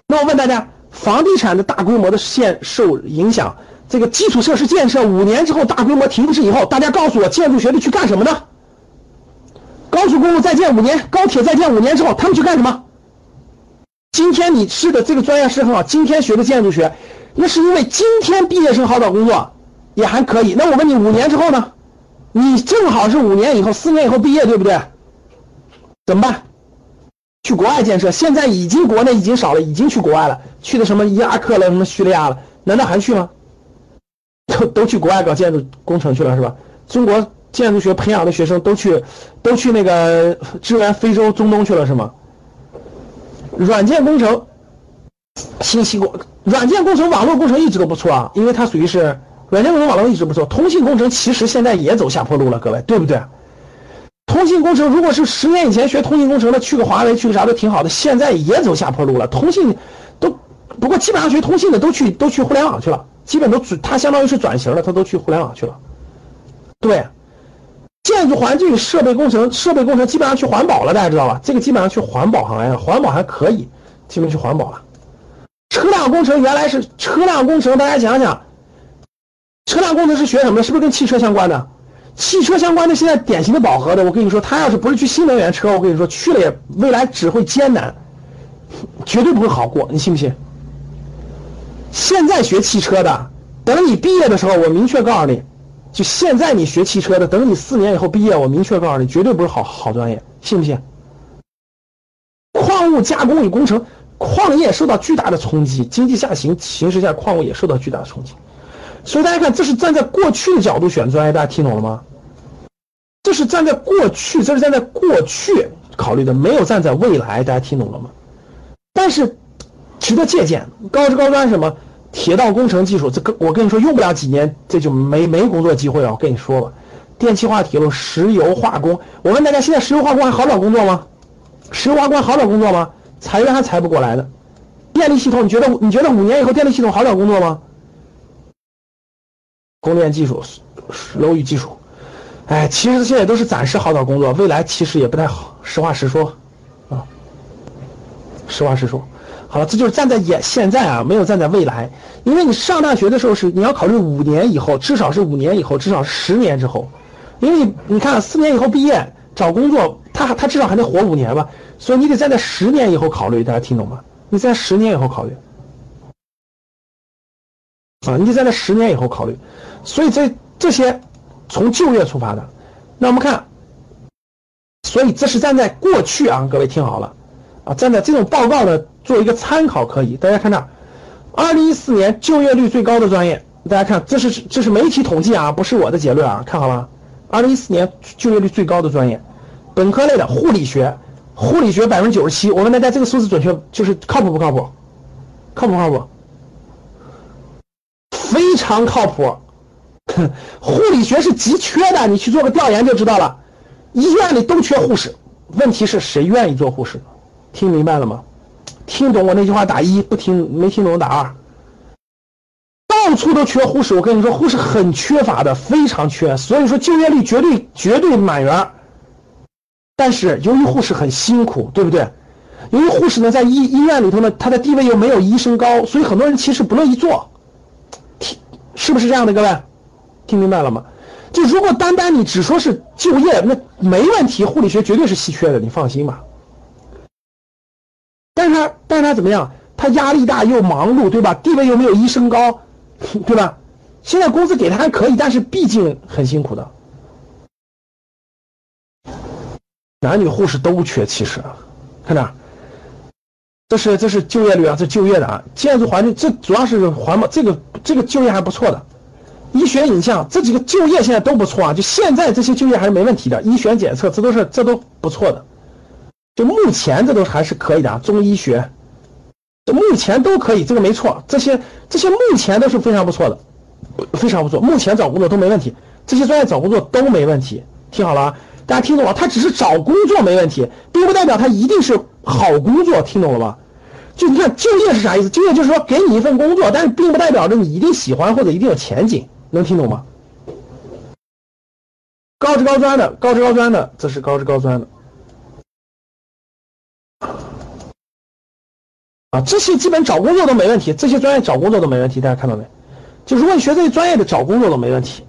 那我问大家。房地产的大规模的限受影响，这个基础设施建设五年之后大规模停滞以后，大家告诉我，建筑学的去干什么呢？高速公路再建五年，高铁再建五年之后，他们去干什么？今天你是的这个专业是很好，今天学的建筑学，那是因为今天毕业生好找工作也还可以。那我问你，五年之后呢？你正好是五年以后、四年以后毕业，对不对？怎么办？去国外建设，现在已经国内已经少了，已经去国外了，去的什么伊拉克了，什么叙利亚了，难道还去吗？都都去国外搞建筑工程去了是吧？中国建筑学培养的学生都去，都去那个支援非洲、中东去了是吗？软件工程、信息工、软件工程、网络工程一直都不错啊，因为它属于是软件工程、网络一直不错。通信工程其实现在也走下坡路了，各位对不对？通信工程如果是十年以前学通信工程的，去个华为去个啥都挺好的，现在也走下坡路了。通信都不过基本上学通信的都去都去互联网去了。基本都转，它相当于是转型了，它都去互联网去了。对，建筑环境设备工程，设备工程基本上去环保了，大家知道吧？这个基本上去环保行业，环保还可以，基本去环保了。车辆工程原来是车辆工程，大家想想，车辆工程是学什么的？是不是跟汽车相关的？汽车相关的现在典型的饱和的，我跟你说，他要是不是去新能源车，我跟你说去了也未来只会艰难，绝对不会好过，你信不信？现在学汽车的，等你毕业的时候，我明确告诉你，就现在你学汽车的，等你四年以后毕业，我明确告诉你，绝对不是好好专业，信不信？矿物加工与工程，矿业受到巨大的冲击，经济下行形势下，矿物也受到巨大的冲击。所以大家看，这是站在过去的角度选专业，大家听懂了吗？这是站在过去，这是站在过去考虑的，没有站在未来，大家听懂了吗？但是。值得借鉴，高职高专什么铁道工程技术，这个我跟你说用不了几年，这就没没工作机会了。我跟你说吧，电气化铁路、石油化工，我问大家，现在石油化工还好找工作吗？石油化工还好找工作吗？裁员还裁不过来呢。电力系统，你觉得你觉得五年以后电力系统好找工作吗？供电技术、楼宇技术，哎，其实现在都是暂时好找工作，未来其实也不太好。实话实说，啊，实话实说。好了，这就是站在眼现在啊，没有站在未来，因为你上大学的时候是你要考虑五年以后，至少是五年以后，至少十年之后，因为你你看四年以后毕业找工作，他他至少还能活五年吧，所以你得站在十年以后考虑，大家听懂吗？你在十年以后考虑，啊，你得在那十年以后考虑，所以这这些从就业出发的，那我们看，所以这是站在过去啊，各位听好了。啊，站在这种报告呢，做一个参考可以。大家看这，二零一四年就业率最高的专业，大家看，这是这是媒体统计啊，不是我的结论啊，看好了。二零一四年就业率最高的专业，本科类的护理学，护理学百分之九十七。我问大家，这个数字准确，就是靠谱不靠谱？靠谱不靠谱？非常靠谱。护理学是极缺的，你去做个调研就知道了。医院里都缺护士，问题是谁愿意做护士？听明白了吗？听懂我那句话打一，不听没听懂打二。到处都缺护士，我跟你说，护士很缺乏的，非常缺，所以说就业率绝对绝对满员。但是由于护士很辛苦，对不对？由于护士呢在医医院里头呢，他的地位又没有医生高，所以很多人其实不乐意做。听，是不是这样的，各位？听明白了吗？就如果单单你只说是就业，那没问题，护理学绝对是稀缺的，你放心吧。但是他，但是他怎么样？他压力大又忙碌，对吧？地位又没有医生高，对吧？现在工资给他还可以，但是毕竟很辛苦的。男女护士都缺，其实，看这，这是这是就业率啊，这就业的啊。建筑环境，这主要是环保，这个这个就业还不错的。医学影像这几个就业现在都不错啊，就现在这些就业还是没问题的。医学检测这都是这都不错的。就目前这都还是可以的啊，中医学，这目前都可以，这个没错，这些这些目前都是非常不错的，非常不错，目前找工作都没问题，这些专业找工作都没问题，听好了啊，大家听懂了？他只是找工作没问题，并不代表他一定是好工作，听懂了吗？就你看就业是啥意思？就业就是说给你一份工作，但是并不代表着你一定喜欢或者一定有前景，能听懂吗？高职高专的，高职高专的，这是高职高专的。啊，这些基本找工作都没问题，这些专业找工作都没问题，大家看到没？就如果你学这些专业的，找工作都没问题，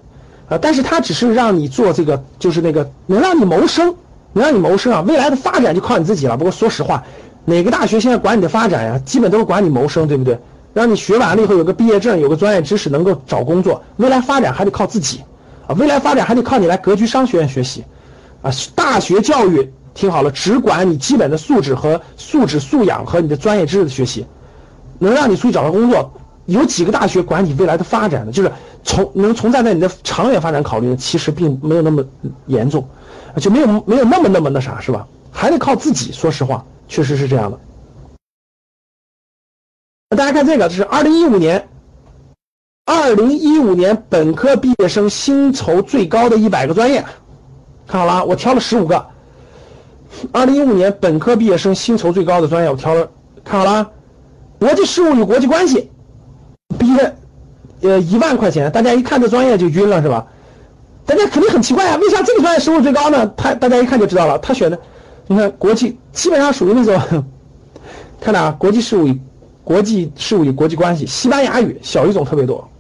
啊，但是它只是让你做这个，就是那个能让你谋生，能让你谋生啊，未来的发展就靠你自己了。不过说实话，哪个大学现在管你的发展呀，基本都是管你谋生，对不对？让你学完了以后有个毕业证，有个专业知识，能够找工作，未来发展还得靠自己，啊，未来发展还得靠你来格局商学院学习，啊，大学教育听好了，只管你基本的素质和素质素养和你的专业知识的学习，能让你出去找到工作。有几个大学管你未来的发展的，就是从能从站在你的长远发展考虑的，其实并没有那么严重，就没有没有那么那么那啥，是吧？还得靠自己。说实话，确实是这样的。大家看这个，这是二零一五年，二零一五年本科毕业生薪酬最高的一百个专业，看好了啊，我挑了十五个。二零一五年本科毕业生薪酬最高的专业，我挑了，看好了，国际事务与国际关系。毕业，呃，一万块钱，大家一看这专业就晕了，是吧？大家肯定很奇怪啊，为啥这个专业收入最高呢？他大家一看就知道了，他选的，你看国际基本上属于那种，看哪，国际事务与国际事务与国际关系，西班牙语小语种特别多，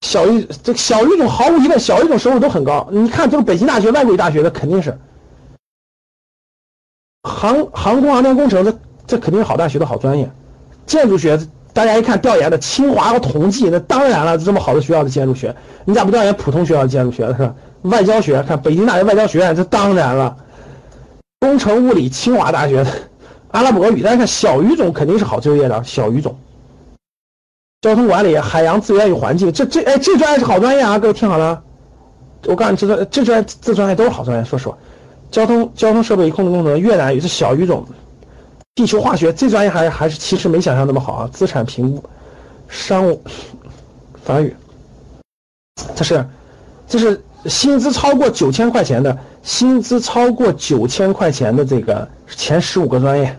小语这小语种毫无疑问，小语种收入都很高。你看这个北京大学、外国语大学的肯定是，航航空航天工程这这肯定是好大学的好专业，建筑学。大家一看调研的清华和同济，那当然了，这么好的学校的建筑学，你咋不调研普通学校的建筑学是吧？外交学，看北京大学外交学院，这当然了。工程物理，清华大学的阿拉伯语，大家看小语种肯定是好就业的小语种。交通管理，海洋资源与环境，这这哎这专业是好专业啊，各位听好了，我告诉你这专这专这专业都是好专业，说实话。交通交通设备与控制工程，越南语是小语种。地球化学这专业还还是其实没想象那么好啊！资产评估、商务、法语，这是这是薪资超过九千块钱的，薪资超过九千块钱的这个前十五个专业，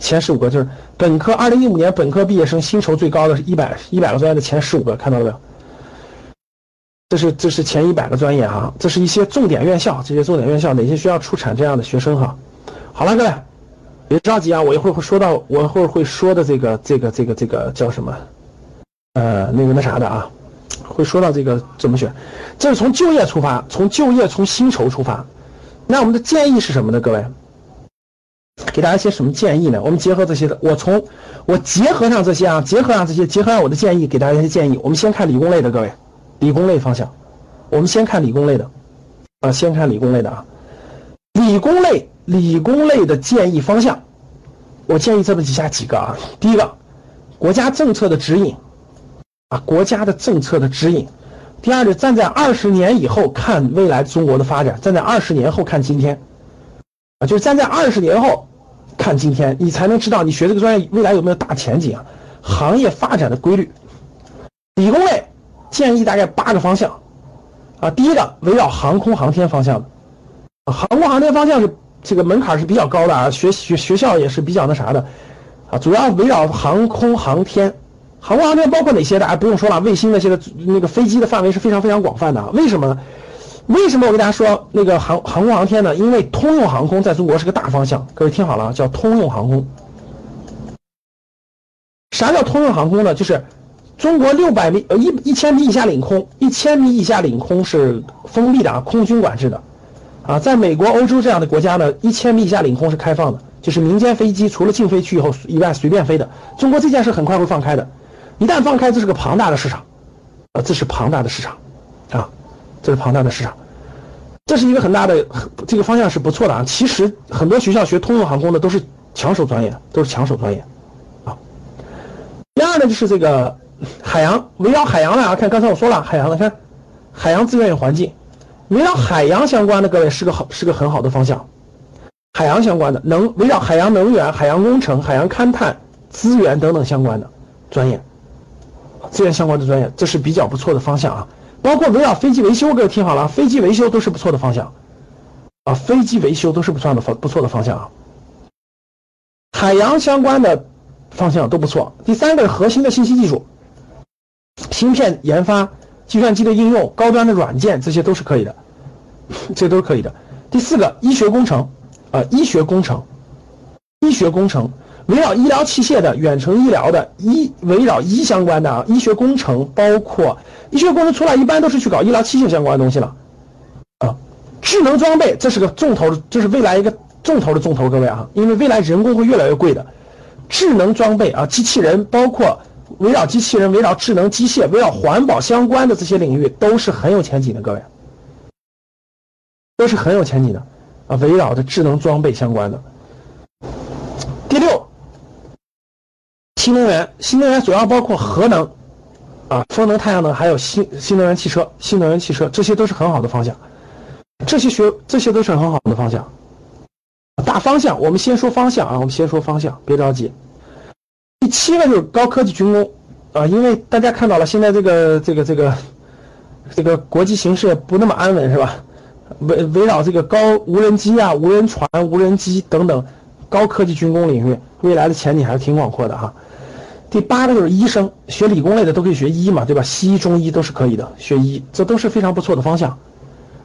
前十五个就是本科，二零一五年本科毕业生薪酬最高的是一百一百个专业的前十五个，看到了没有？这是这是前一百个专业啊，这是一些重点院校，这些重点院校哪些学校出产这样的学生哈？好了，各位。别着急啊，我一会儿会说到，我一会儿会说的这个这个这个这个叫什么？呃，那个那啥的啊，会说到这个怎么选。这是从就业出发，从就业从薪酬出发。那我们的建议是什么呢？各位，给大家一些什么建议呢？我们结合这些的，我从我结合上这些啊，结合上这些，结合上我的建议，给大家一些建议。我们先看理工类的，各位，理工类方向，我们先看理工类的，啊，先看理工类的啊，理工类。理工类的建议方向，我建议这么以下几个啊。第一个，国家政策的指引，啊，国家的政策的指引。第二个，站在二十年以后看未来中国的发展，站在二十年后看今天，啊，就是站在二十年后看今天，你才能知道你学这个专业未来有没有大前景啊，行业发展的规律。理工类建议大概八个方向，啊，第一个围绕航空航天方向，航空航天方向是。这个门槛是比较高的啊，学学学校也是比较那啥的，啊，主要围绕航空航天，航空航天包括哪些？大家不用说了，卫星那些的，那个飞机的范围是非常非常广泛的。为什么？为什么我跟大家说那个航航空航天呢？因为通用航空在中国是个大方向，各位听好了啊，叫通用航空。啥叫通用航空呢？就是中国六百米呃一一千米以下领空，一千米以下领空是封闭的啊，空军管制的。啊，在美国、欧洲这样的国家呢，一千米以下领空是开放的，就是民间飞机除了禁飞区以后以外随便飞的。中国这件事很快会放开的，一旦放开，这是个庞大的市场，啊，这是庞大的市场，啊，这是庞大的市场，这是一个很大的这个方向是不错的啊。其实很多学校学通用航空的都是抢手专业，都是抢手专业，啊。第二呢，就是这个海洋，围绕海洋的啊，看刚才我说了海洋的，看海洋资源与环境。围绕海洋相关的，各位是个好，是个很好的方向。海洋相关的，能围绕海洋能源、海洋工程、海洋勘探、资源等等相关的专业，资源相关的专业，这是比较不错的方向啊。包括围绕飞机维修，各位听好了，飞机维修都是不错的方向啊，飞机维修都是不错的方不错的方向啊。海洋相关的方向都不错。第三个是，核心的信息技术，芯片研发。计算机的应用、高端的软件，这些都是可以的，[laughs] 这都是可以的。第四个，医学工程，啊，医学工程，医学工程围绕医疗器械的、远程医疗的、医围绕医相关的啊，医学工程，包括医学工程出来一般都是去搞医疗器械相关的东西了啊。智能装备这是个重头，这是未来一个重头的重头，各位啊，因为未来人工会越来越贵的。智能装备啊，机器人，包括围绕机器人、围绕智能机械、围绕环保相关的这些领域，都是很有前景的，各位，都是很有前景的啊，围绕着智能装备相关的。第六。新能源，新能源主要包括核能，啊，风能、太阳能，还有新新能源汽车、新能源汽车，这些都是很好的方向。这些学，这些都是很好的方向。大方向，我们先说方向啊，我们先说方向，别着急。第七个就是高科技军工，啊，因为大家看到了，现在这个这个这个这个国际形势不那么安稳，是吧？围围绕这个高无人机啊、无人船、无人机等等高科技军工领域，未来的前景还是挺广阔的哈。第八个就是医生，学理工类的都可以学医嘛，对吧？西医、中医都是可以的，学医这都是非常不错的方向，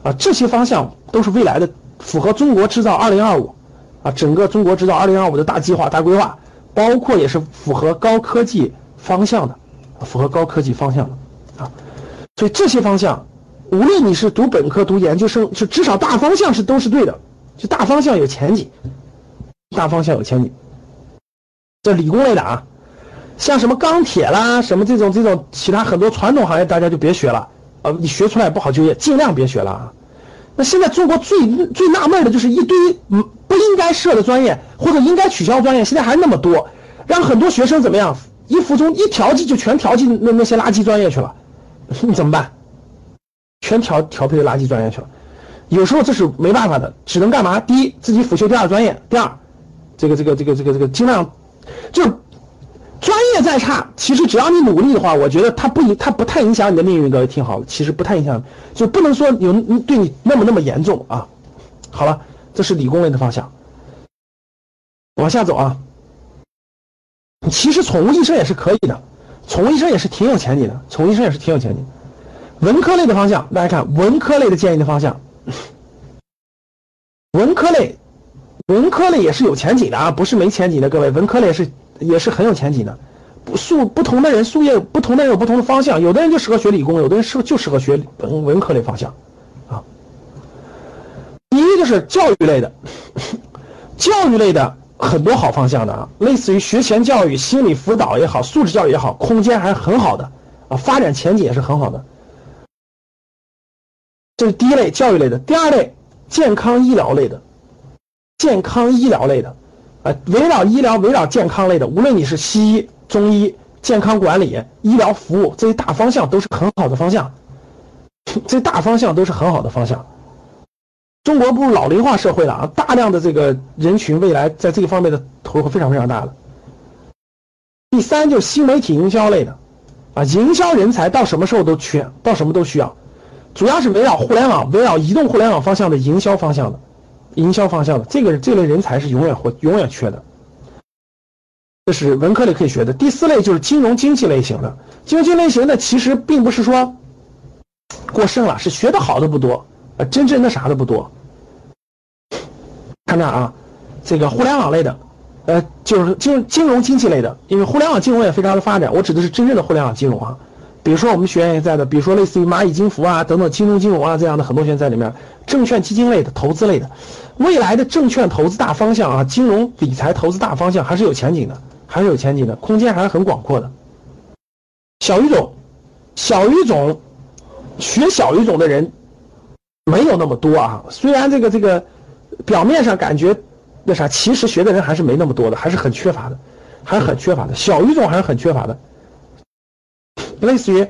啊，这些方向都是未来的符合中国制造二零二五，啊，整个中国制造二零二五的大计划、大规划，包括也是符合高科技方向的，符合高科技方向的，啊，所以这些方向，无论你是读本科、读研究生，就至少大方向是都是对的，就大方向有前景，大方向有前景，这理工类的啊。像什么钢铁啦，什么这种这种其他很多传统行业，大家就别学了，呃，你学出来不好就业，尽量别学了啊。那现在中国最最纳闷的就是一堆嗯不应该设的专业或者应该取消专业，现在还那么多，让很多学生怎么样？一服从一调剂就全调剂那那些垃圾专业去了，你怎么办？全调调配垃圾专业去了，有时候这是没办法的，只能干嘛？第一，自己辅修第二专业；第二，这个这个这个这个这个尽量就。专业再差，其实只要你努力的话，我觉得它不影，它不太影响你的命运。各位听好了，其实不太影响，就不能说有对你那么那么严重啊。好了，这是理工类的方向，往下走啊。其实宠物医生也是可以的，宠物医生也是挺有前景的，宠物医生也是挺有前景。文科类的方向，大家看文科类的建议的方向，文科类，文科类也是有前景的啊，不是没前景的，各位，文科类是。也是很有前景的，不术不同的人术业不同的人有不同的方向，有的人就适合学理工，有的人适就适合学文文科类方向，啊。第一就是教育类的，[laughs] 教育类的很多好方向的啊，类似于学前教育、心理辅导也好，素质教育也好，空间还是很好的啊，发展前景也是很好的。这是第一类教育类的，第二类健康医疗类的，健康医疗类的。呃，围绕医疗、围绕健康类的，无论你是西医、中医、健康管理、医疗服务这些大方向，都是很好的方向。[laughs] 这大方向都是很好的方向。中国步入老龄化社会了啊，大量的这个人群未来在这个方面的投入非常非常大的。第三就是新媒体营销类的，啊，营销人才到什么时候都缺，到什么都需要，主要是围绕互联网、围绕移动互联网方向的营销方向的。营销方向的这个这类人才是永远会永远缺的，这是文科类可以学的。第四类就是金融经济类型的，经济类型的其实并不是说过剩了，是学的好的不多，呃，真正的啥的不多。看这啊，这个互联网类的，呃，就是金金融经济类的，因为互联网金融也非常的发展，我指的是真正的互联网金融啊。比如说我们学院也在的，比如说类似于蚂蚁金服啊等等金融金融啊这样的很多学院在里面，证券基金类的投资类的，未来的证券投资大方向啊，金融理财投资大方向还是有前景的，还是有前景的，空间还是很广阔的。小语种，小语种，学小语种的人没有那么多啊，虽然这个这个表面上感觉那啥，其实学的人还是没那么多的，还是很缺乏的，还是很缺乏的，小语种还是很缺乏的。类似于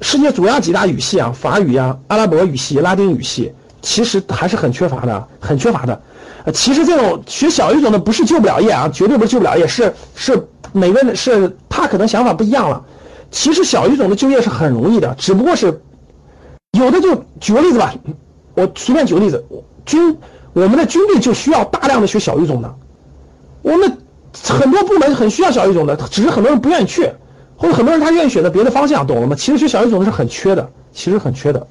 世界主要几大语系啊，法语呀、阿拉伯语系、拉丁语系，其实还是很缺乏的，很缺乏的。呃，其实这种学小语种的不是救不了业啊，绝对不是救不了业，是是每个人是他可能想法不一样了。其实小语种的就业是很容易的，只不过是有的就举个例子吧，我随便举个例子，军我们的军队就需要大量的学小语种的，我们很多部门很需要小语种的，只是很多人不愿意去。或者很多人他愿意选择别的方向，懂了吗？其实学小语种是很缺的，其实很缺的。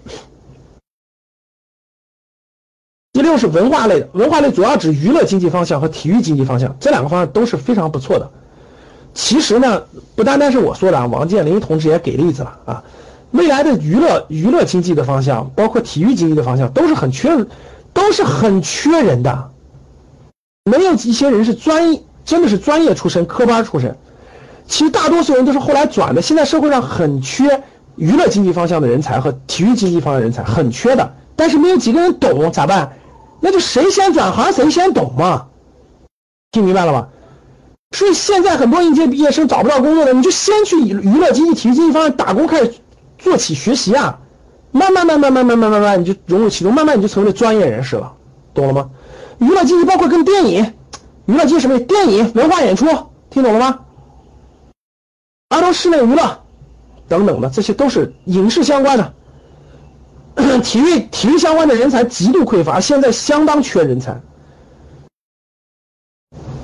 第六是文化类的，文化类主要指娱乐经济方向和体育经济方向，这两个方向都是非常不错的。其实呢，不单单是我说的啊，王健林同志也给例子了啊。未来的娱乐娱乐经济的方向，包括体育经济的方向，都是很缺，都是很缺人的。没有一些人是专，真的是专业出身、科班出身。其实大多数人都是后来转的。现在社会上很缺娱乐经济方向的人才和体育经济方向人才，很缺的。但是没有几个人懂，咋办？那就谁先转行谁先懂嘛。听明白了吗？所以现在很多应届毕业生找不到工作的，你就先去娱乐经济、体育经济方向打工，开始做起学习啊。慢慢、慢慢、慢慢、慢慢、慢，你就融入其中，慢慢你就成为专业人士了，懂了吗？娱乐经济包括跟电影、娱乐经济什么？电影、文化演出，听懂了吗？儿童室内娱乐等等的，这些都是影视相关的。[clears throat] 体育体育相关的人才极度匮乏，现在相当缺人才。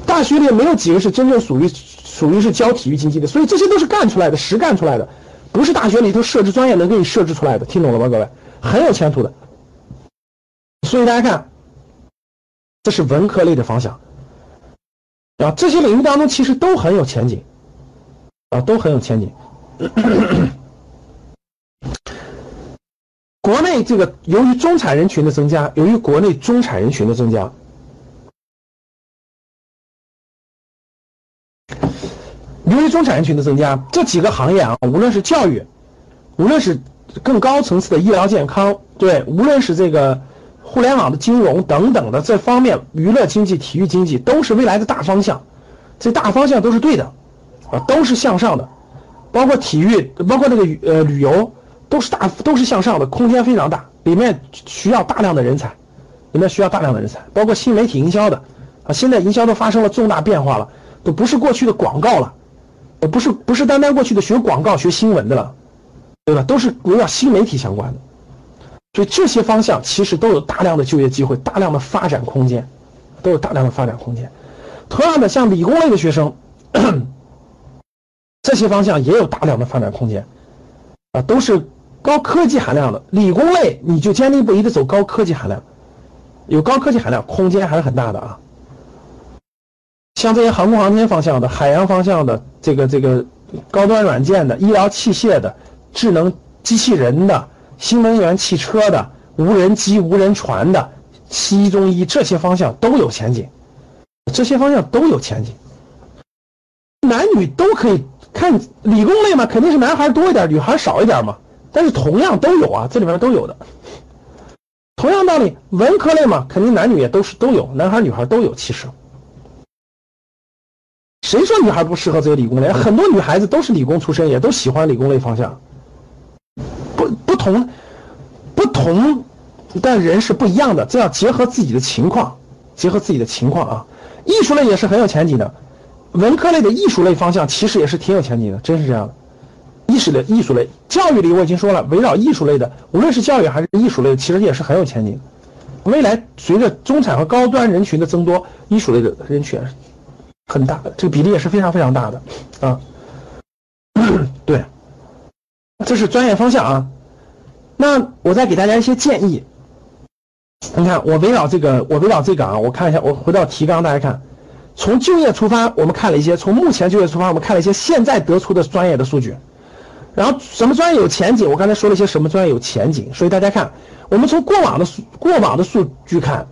大学里没有几个是真正属于属于是教体育经济的，所以这些都是干出来的，实干出来的，不是大学里头设置专业能给你设置出来的，听懂了吗，各位？很有前途的。所以大家看，这是文科类的方向啊，这些领域当中其实都很有前景啊，都很有前景。国内这个由于中产人群的增加，由于国内中产人群的增加，由于中产人群的增加，这几个行业啊，无论是教育，无论是更高层次的医疗健康，对，无论是这个互联网的金融等等的这方面，娱乐经济、体育经济都是未来的大方向，这大方向都是对的，啊，都是向上的，包括体育，包括那个呃旅游。都是大，都是向上的，空间非常大，里面需要大量的人才，里面需要大量的人才，包括新媒体营销的，啊，现在营销都发生了重大变化了，都不是过去的广告了，呃不是不是单单过去的学广告、学新闻的了，对吧？都是围绕新媒体相关的，所以这些方向其实都有大量的就业机会，大量的发展空间，都有大量的发展空间。同样的，像理工类的学生，这些方向也有大量的发展空间，啊，都是。高科技含量的理工类，你就坚定不移的走高科技含量，有高科技含量，空间还是很大的啊。像这些航空航天方向的、海洋方向的、这个这个高端软件的、医疗器械的、智能机器人的、新能源汽车的、无人机、无人船的、西医中医这些方向都有前景，这些方向都有前景，男女都可以看理工类嘛，肯定是男孩多一点，女孩少一点嘛。但是同样都有啊，这里面都有的。同样道理，文科类嘛，肯定男女也都是都有，男孩女孩都有。其实，谁说女孩不适合这个理工类？很多女孩子都是理工出身，也都喜欢理工类方向。不不同，不同但人是不一样的，这要结合自己的情况，结合自己的情况啊。艺术类也是很有前景的，文科类的艺术类方向其实也是挺有前景的，真是这样的。艺术类、艺术类、教育里，我已经说了，围绕艺术类的，无论是教育还是艺术类，其实也是很有前景。未来随着中产和高端人群的增多，艺术类的人群很大，这个比例也是非常非常大的啊。[clears throat] 对，这是专业方向啊。那我再给大家一些建议。你看，我围绕这个，我围绕这个啊，我看一下，我回到提纲，大家看，从就业出发，我们看了一些；从目前就业出发，我们看了一些现在得出的专业的数据。然后什么专业有前景？我刚才说了一些什么专业有前景，所以大家看，我们从过往的数过往的数据看，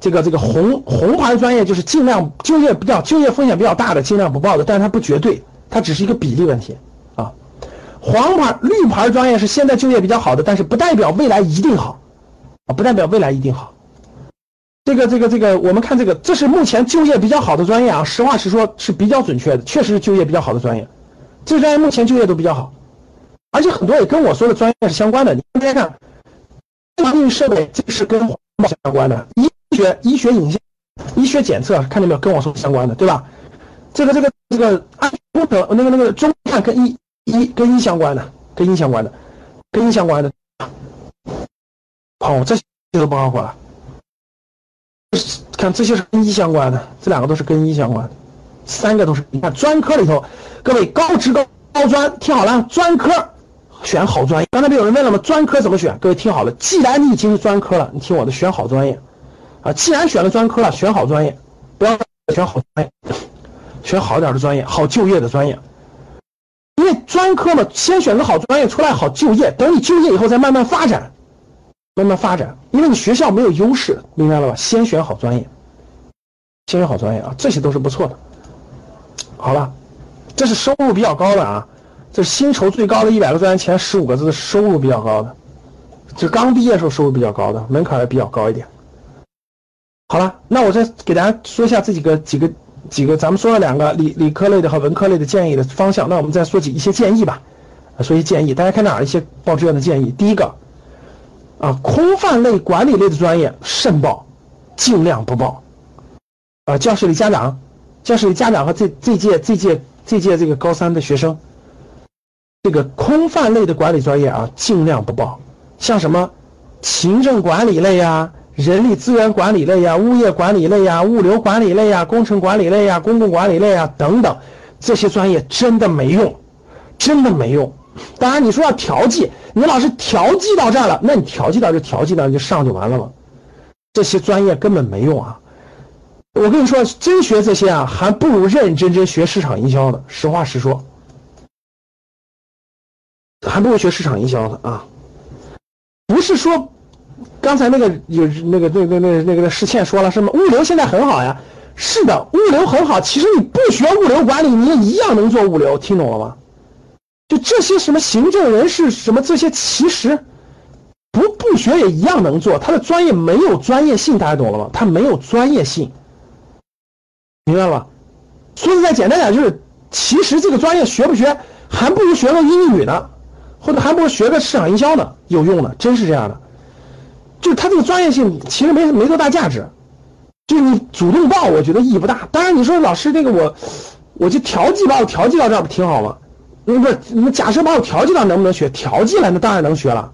这个这个红红牌专业就是尽量就业比较就业风险比较大的，尽量不报的，但是它不绝对，它只是一个比例问题啊。黄牌绿牌专业是现在就业比较好的，但是不代表未来一定好啊，不代表未来一定好。这个这个这个，我们看这个，这是目前就业比较好的专业啊，实话实说，是比较准确的，确实是就业比较好的专业，这个专业目前就业都比较好。而且很多也跟我说的专业是相关的。你大家看，环境设备这是跟环保相关的，医学、医学影像、医学检测，看见没有？跟我说相关的，对吧？这个、这个、这个安工程，那个、那个中看跟医医跟医相关的，跟医相关的，跟医相关的。哦，这些都不好火了。看这些是跟医相关的，这两个都是跟医相关的，三个都是。你看专科里头，各位高职高高专，听好了，专科。选好专业，刚才不有人问了吗？专科怎么选？各位听好了，既然你已经是专科了，你听我的，选好专业，啊，既然选了专科了，选好专业，不要选好专业，选好点的专业，好就业的专业。因为专科嘛，先选个好专业出来好就业，等你就业以后再慢慢发展，慢慢发展。因为你学校没有优势，明白了吧？先选好专业，先选好专业啊，这些都是不错的。好了，这是收入比较高的啊，这是薪酬最高的一百个专业前十五个字，收入比较高的，就刚毕业时候收入比较高的，门槛也比较高一点。好了，那我再给大家说一下这几个几个。几个，咱们说了两个理理科类的和文科类的建议的方向，那我们再说几一些建议吧，说一些建议，大家看哪一些报志愿的建议？第一个，啊，空泛类、管理类的专业慎报，尽量不报。啊，教室里家长，教室里家长和这这届这届这届这个高三的学生，这个空泛类的管理专业啊，尽量不报，像什么行政管理类呀。人力资源管理类呀，物业管理类呀，物流管理类呀，工程管理类呀，公共管理类呀等等，这些专业真的没用，真的没用。当然你说要调剂，你老师调剂到这儿了，那你调剂到就调剂到就上就完了吗？这些专业根本没用啊！我跟你说，真学这些啊，还不如认认真真学市场营销的。实话实说，还不如学市场营销的啊！不是说。刚才那个有那个那那那那个施倩说了什么？物流现在很好呀，是的，物流很好。其实你不学物流管理，你也一样能做物流，听懂了吗？就这些什么行政人事什么这些，其实不不学也一样能做。他的专业没有专业性，大家懂了吗？他没有专业性，明白吧？说的再简单点，就是其实这个专业学不学，还不如学个英语呢，或者还不如学个市场营销呢，有用的，真是这样的。就他这个专业性其实没没多大价值，就你主动报，我觉得意义不大。当然你说老师那个我，我就调剂把我调剂到这儿不挺好吗？那不是你假设把我调剂到能不能学？调剂了那当然能学了。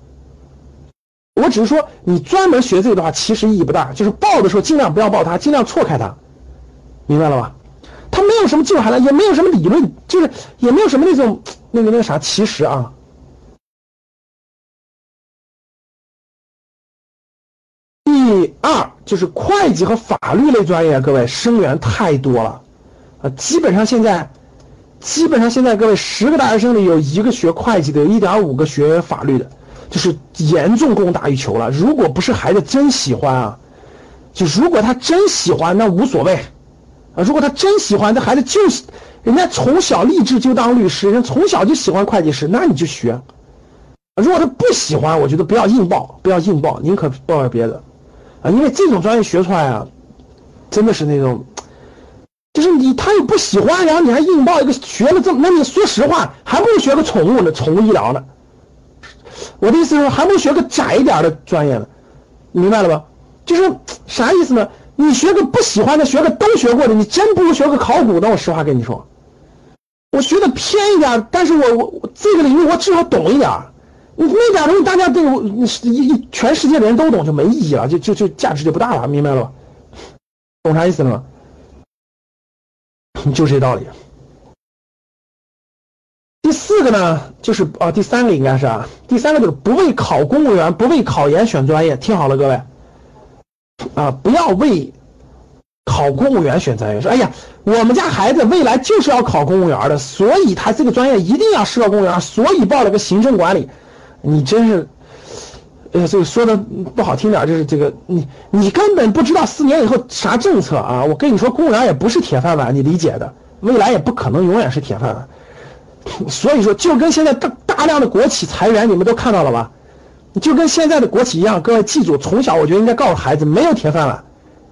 我只是说你专门学这个的话，其实意义不大。就是报的时候尽量不要报它，尽量错开它，明白了吧？它没有什么技术含量，也没有什么理论，就是也没有什么那种那个那个啥。其实啊。第二就是会计和法律类专业，各位生源太多了，啊，基本上现在，基本上现在各位十个大学生里有一个学会计的，有一点五个学法律的，就是严重供大于求了。如果不是孩子真喜欢啊，就如果他真喜欢，那无所谓，啊，如果他真喜欢，这孩子就，人家从小立志就当律师，人从小就喜欢会计师，那你就学。如果他不喜欢，我觉得不要硬报，不要硬报，宁可报点别的。啊，因为这种专业学出来啊，真的是那种，就是你他又不喜欢，然后你还硬报一个学了这么，那你说实话，还不如学个宠物呢，宠物医疗呢。我的意思是，还不如学个窄一点的专业呢，明白了吧？就是啥意思呢？你学个不喜欢的，学个都学过的，你真不如学个考古的。我实话跟你说，我学的偏一点，但是我我这个领域我至少懂一点。你那点东西大家都你一全世界的人都懂就没意义了，就就就价值就不大了，明白了吧？懂啥意思了吗？就这道理。第四个呢，就是啊，第三个应该是啊，第三个就是不为考公务员、不为考研选专业，听好了各位，啊，不要为考公务员选专业。说，哎呀，我们家孩子未来就是要考公务员的，所以他这个专业一定要适合公务员，所以报了个行政管理。你真是，呃，这个说的不好听点，就是这个你你根本不知道四年以后啥政策啊！我跟你说，公务员也不是铁饭碗，你理解的，未来也不可能永远是铁饭碗。[laughs] 所以说，就跟现在大大量的国企裁员，你们都看到了吧？就跟现在的国企一样，各位记住，从小我觉得应该告诉孩子，没有铁饭碗。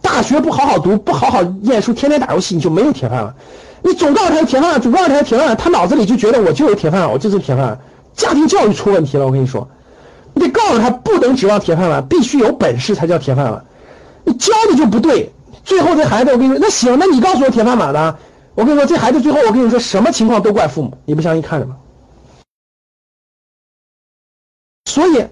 大学不好好读，不好好念书，天天打游戏，你就没有铁饭碗。你总告诉他铁饭碗，总告诉他铁饭碗，他脑子里就觉得我就有铁饭碗，我就是铁饭碗。家庭教育出问题了，我跟你说，你得告诉他不能指望铁饭碗，必须有本事才叫铁饭碗。你教的就不对，最后这孩子，我跟你说，那行，那你告诉我铁饭碗的，我跟你说，这孩子最后我跟你说，什么情况都怪父母，你不相信看着吧。所以，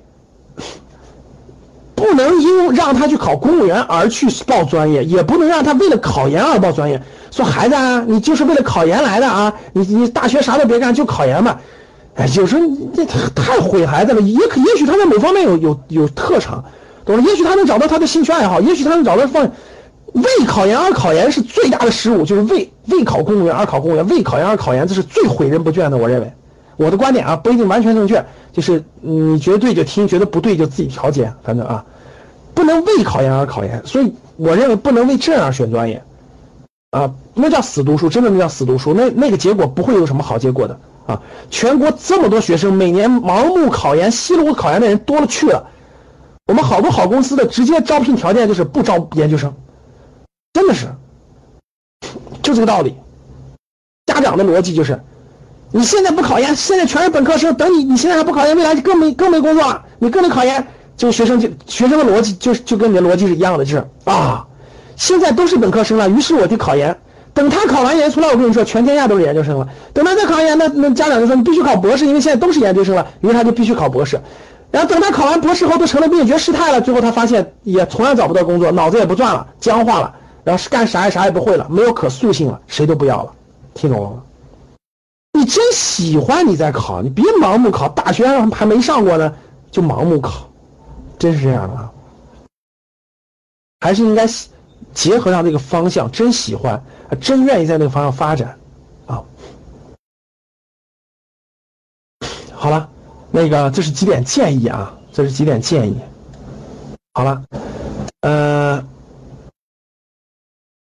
不能因让他去考公务员而去报专业，也不能让他为了考研而报专业。说孩子啊，你就是为了考研来的啊，你你大学啥都别干，就考研吧。哎，有时候这太毁孩子了。也可也许他在某方面有有有特长，懂了？也许他能找到他的兴趣爱好，也许他能找到放。为考研而考研是最大的失误，就是为为考公务员而考公务员，为考研而考研，这是最毁人不倦的。我认为，我的观点啊不一定完全正确，就是你觉得对就听，觉得不对就自己调节，反正啊，不能为考研而考研。所以我认为不能为这样选专业，啊，那叫死读书，真的那叫死读书，那那个结果不会有什么好结果的啊。全国这么多学生，每年盲目考研、稀里糊涂考研的人多了去了，我们好多好公司的直接招聘条件就是不招研究生。真的是，就这个道理。家长的逻辑就是，你现在不考研，现在全是本科生，等你你现在还不考研，未来就更没更没工作了。你更得考研，就学生就学生的逻辑就就跟你的逻辑是一样的，就是啊，现在都是本科生了，于是我就考研。等他考完研出来，我跟你说，全天下都是研究生了。等他再考完研，那那家长就说你必须考博士，因为现在都是研究生了，于是他就必须考博士。然后等他考完博士后，都成了灭绝师太了。最后他发现也同样找不到工作，脑子也不转了，僵化了。然后是干啥也啥也不会了，没有可塑性了，谁都不要了，听懂了吗？你真喜欢你再考，你别盲目考，大学还没上过呢就盲目考，真是这样的啊？还是应该结合上这个方向，真喜欢，真愿意在那个方向发展啊。好了，那个这是几点建议啊？这是几点建议？好了，呃。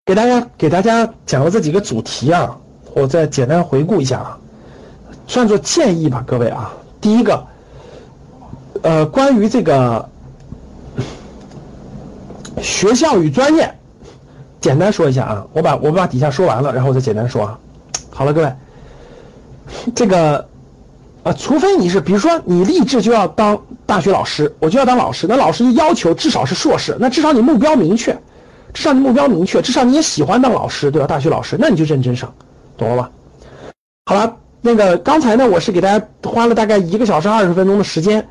给大家给大家讲了这几个主题啊，我再简单回顾一下啊，算作建议吧，各位啊。第一个，呃，关于这个学校与专业，简单说一下啊。我把我把底下说完了，然后我再简单说啊。好了，各位，[laughs] 这个啊，除非你是，比如说你立志就要当大学老师，我就要当老师，那老师要求至少是硕士，那至少你目标明确。至少你目标明确，至少你也喜欢当老师，对吧？大学老师，那你就认真上，懂了吧？好了，那个刚才呢，我是给大家花了大概一个小时二十分钟的时间，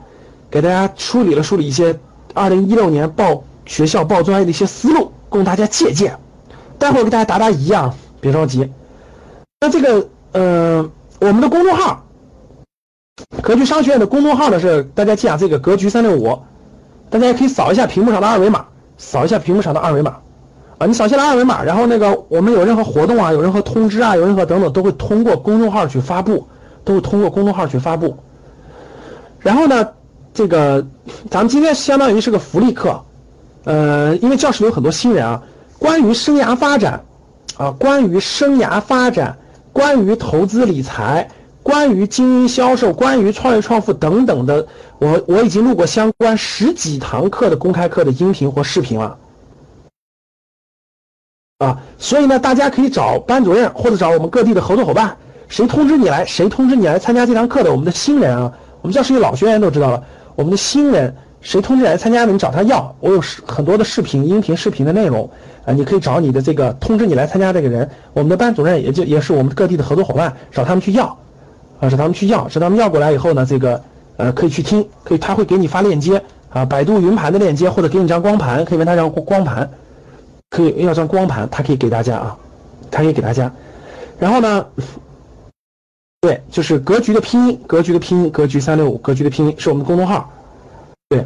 给大家梳理了梳理一些二零一六年报学校报专业的一些思路，供大家借鉴。待会儿给大家答答疑啊，别着急。那这个，呃，我们的公众号，格局商学院的公众号呢是大家记啊，这个格局三六五，大家也可以扫一下屏幕上的二维码，扫一下屏幕上的二维码。啊，你扫下来二维码，然后那个我们有任何活动啊，有任何通知啊，有任何等等，都会通过公众号去发布，都会通过公众号去发布。然后呢，这个咱们今天相当于是个福利课，呃，因为教室里有很多新人啊，关于生涯发展，啊，关于生涯发展，关于投资理财，关于经营销售，关于创业创富等等的，我我已经录过相关十几堂课的公开课的音频或视频了。啊，所以呢，大家可以找班主任或者找我们各地的合作伙伴，谁通知你来，谁通知你来参加这堂课的，我们的新人啊，我们教室里老学员都知道了，我们的新人谁通知来参加的，你找他要，我有很多的视频、音频、视频的内容啊，你可以找你的这个通知你来参加这个人，我们的班主任也就也是我们各地的合作伙伴，找他们去要，啊，找他们去要，找他们要过来以后呢，这个呃可以去听，可以他会给你发链接啊，百度云盘的链接或者给你张光盘，可以问他张光盘。可以要张光盘，他可以给大家啊，他可以给大家。然后呢，对，就是格局的拼音，格局的拼音，格局三六五，格局的拼音是我们的公众号。对，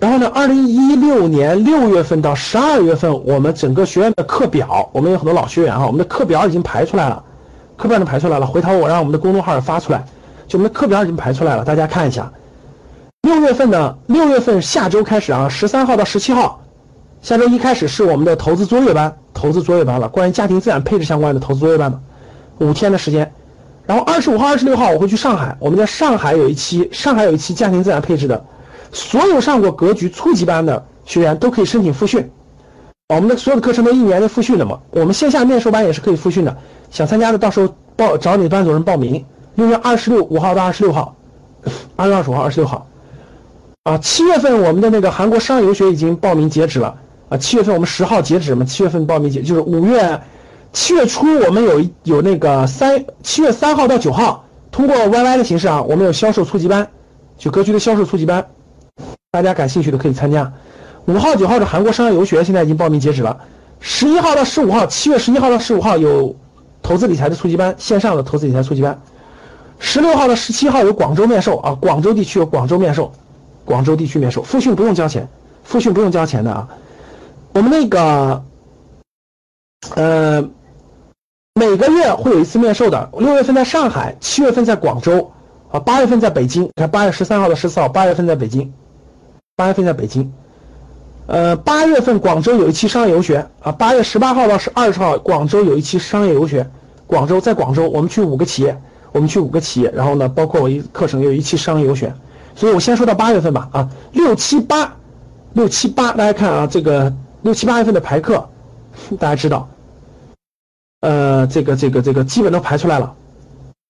然后呢，二零一六年六月份到十二月份，我们整个学院的课表，我们有很多老学员哈，我们的课表已经排出来了，课表都排出来了。回头我让我们的公众号发出来，就我们的课表已经排出来了，大家看一下。六月份的六月份下周开始啊，十三号到十七号。下周一开始是我们的投资作业班，投资作业班了，关于家庭资产配置相关的投资作业班的，五天的时间。然后二十五号、二十六号我会去上海，我们在上海有一期，上海有一期家庭资产配置的，所有上过格局初级班的学员都可以申请复训。我们的所有的课程都一年的复训的嘛，我们线下面授班也是可以复训的，想参加的到时候报找你的班主任报名。六月二十六五号到二十六号，二月二十五号、二十六号。啊，七月份我们的那个韩国商游学已经报名截止了。啊，七月份我们十号截止嘛？七月份报名截就是五月，七月初我们有有那个三七月三号到九号，通过 YY 的形式啊，我们有销售初级班，就格局的销售初级班，大家感兴趣的可以参加。五号九号是韩国商业游学，现在已经报名截止了。十一号到十五号，七月十一号到十五号有投资理财的初级班，线上的投资理财初级班。十六号到十七号有广州面授啊，广州地区有广州面授，广州地区面授，复训不用交钱。复训不用交钱的啊。我们那个，呃，每个月会有一次面授的，六月份在上海，七月份在广州，啊，八月份在北京。看八月十三号到十四号，八月份在北京，八月份在北京。呃，八月份广州有一期商业游学啊，八月十八号到十二十号，广州有一期商业游学。广州在广州，我们去五个企业，我们去五个企业，然后呢，包括我一课程有一期商业游学。所以我先说到八月份吧，啊，六七八，六七八，大家看啊，这个。六七八月份的排课，大家知道，呃，这个这个这个基本都排出来了，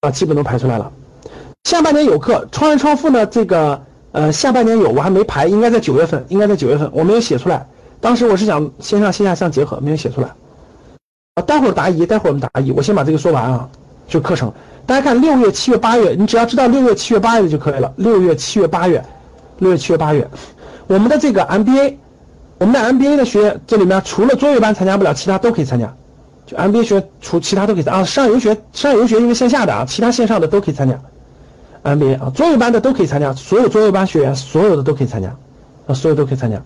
啊，基本都排出来了。下半年有课，创业创富呢，这个呃下半年有，我还没排，应该在九月份，应该在九月份，我没有写出来。当时我是想线上线下相结合，没有写出来。啊，待会儿答疑，待会儿我们答疑，我先把这个说完啊，就课程。大家看六月、七月、八月，你只要知道六月、七月、八月就可以了。六月、七月、八月，六月、七月、八月，我们的这个 MBA。我们的 MBA 的学员，这里面除了卓越班参加不了，其他都可以参加。就 MBA 学除其他都可以啊，上游学上游学因为线下的啊，其他线上的都可以参加。MBA 啊，卓越班的都可以参加，所有卓越班学员所有的都可以参加，啊，所有都可以参加。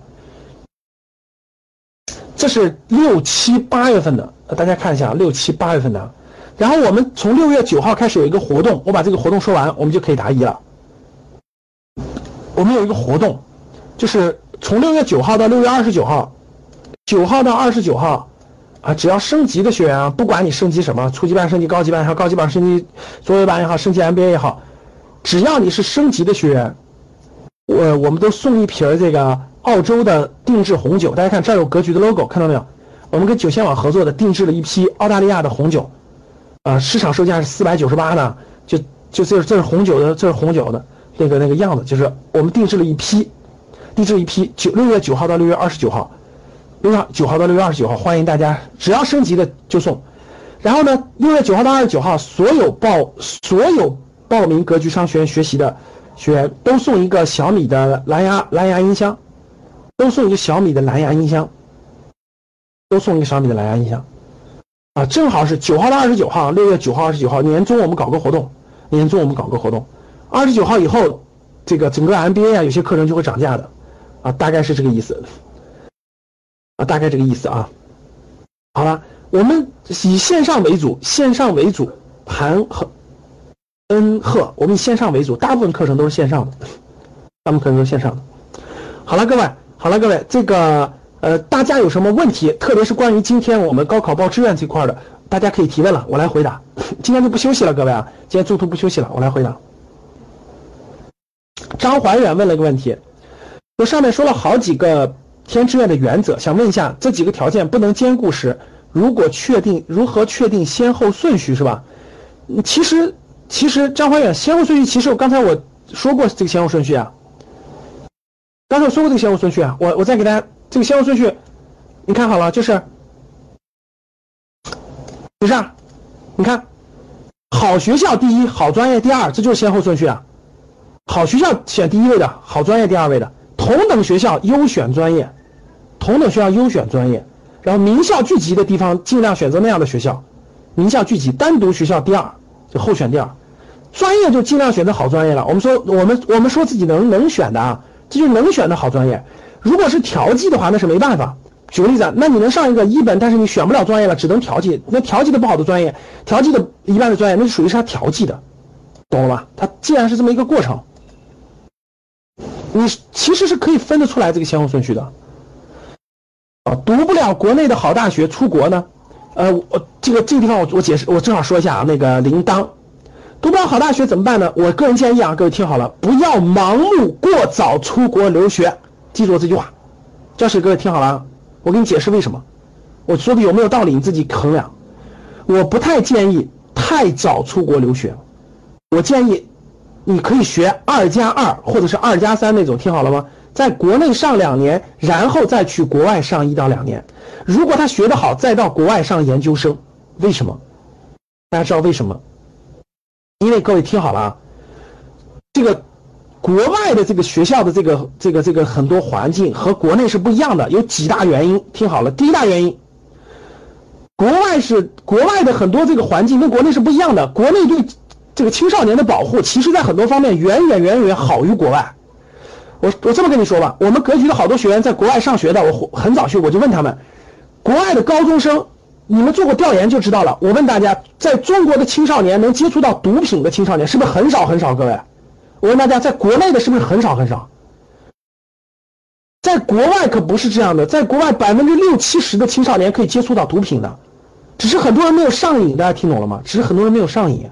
这是六七八月份的，大家看一下六七八月份的。然后我们从六月九号开始有一个活动，我把这个活动说完，我们就可以答疑了。我们有一个活动，就是。从六月九号到六月二十九号，九号到二十九号，啊，只要升级的学员啊，不管你升级什么，初级班升级高级班也好，高级班升级作业班也好，升级 MBA 也好，只要你是升级的学员，我我们都送一瓶这个澳洲的定制红酒。大家看这儿有格局的 logo，看到没有？我们跟酒仙网合作的，定制了一批澳大利亚的红酒，啊，市场售价是四百九十八呢，就就这这是红酒的，这是红酒的那个那个样子，就是我们定制了一批。定制一批九六月九号到六月二十九号，六月九号到六月二十九号，欢迎大家，只要升级的就送。然后呢，六月九号到二十九号，所有报所有报名格局商学院学习的学员都送一个小米的蓝牙蓝牙音箱，都送一个小米的蓝牙音箱，都送一个小米的蓝牙音箱。啊，正好是九号到二十九号，六月九号二十九号年终我们搞个活动，年终我们搞个活动，二十九号以后，这个整个 MBA 啊，有些课程就会涨价的。啊，大概是这个意思，啊，大概这个意思啊。好了，我们以线上为主，线上为主，韩和恩赫，我们以线上为主，大部分课程都是线上的，大部分课程都是线上的。好了，各位，好了，各位，这个呃，大家有什么问题，特别是关于今天我们高考报志愿这块的，大家可以提问了，我来回答。[laughs] 今天就不休息了，各位啊，今天中途不休息了，我来回答。张怀远问了一个问题。我上面说了好几个填志愿的原则，想问一下，这几个条件不能兼顾时，如果确定如何确定先后顺序是吧？其实其实张怀远先后顺序，其实我刚才我说过这个先后顺序啊，刚才我说过这个先后顺序啊，我我再给大家这个先后顺序，你看好了，就是，不是？你看，好学校第一，好专业第二，这就是先后顺序啊，好学校选第一位的，好专业第二位的。同等学校优选专业，同等学校优选专业，然后名校聚集的地方尽量选择那样的学校，名校聚集，单独学校第二就候选第二，专业就尽量选择好专业了。我们说我们我们说自己能能选的啊，这就能选的好专业。如果是调剂的话，那是没办法。举个例子，那你能上一个一本，但是你选不了专业了，只能调剂。那调剂的不好的专业，调剂的一般的专业，那就属于是他调剂的，懂了吧？它既然是这么一个过程。你其实是可以分得出来这个先后顺序的，啊，读不了国内的好大学，出国呢，呃，我这个这个地方我我解释，我正好说一下啊，那个铃铛，读不了好大学怎么办呢？我个人建议啊，各位听好了，不要盲目过早出国留学，记住我这句话，教室各位听好了，我给你解释为什么，我说的有没有道理你自己衡量，我不太建议太早出国留学，我建议。你可以学二加二或者是二加三那种，听好了吗？在国内上两年，然后再去国外上一到两年。如果他学得好，再到国外上研究生。为什么？大家知道为什么？因为各位听好了啊，这个国外的这个学校的这个这个这个很多环境和国内是不一样的，有几大原因。听好了，第一大原因，国外是国外的很多这个环境跟国内是不一样的，国内对。这个青少年的保护，其实在很多方面远远远远好于国外。我我这么跟你说吧，我们格局的好多学员在国外上学的，我很早去我就问他们，国外的高中生，你们做过调研就知道了。我问大家，在中国的青少年能接触到毒品的青少年是不是很少很少？各位，我问大家，在国内的是不是很少很少？在国外可不是这样的，在国外百分之六七十的青少年可以接触到毒品的，只是很多人没有上瘾。大家听懂了吗？只是很多人没有上瘾。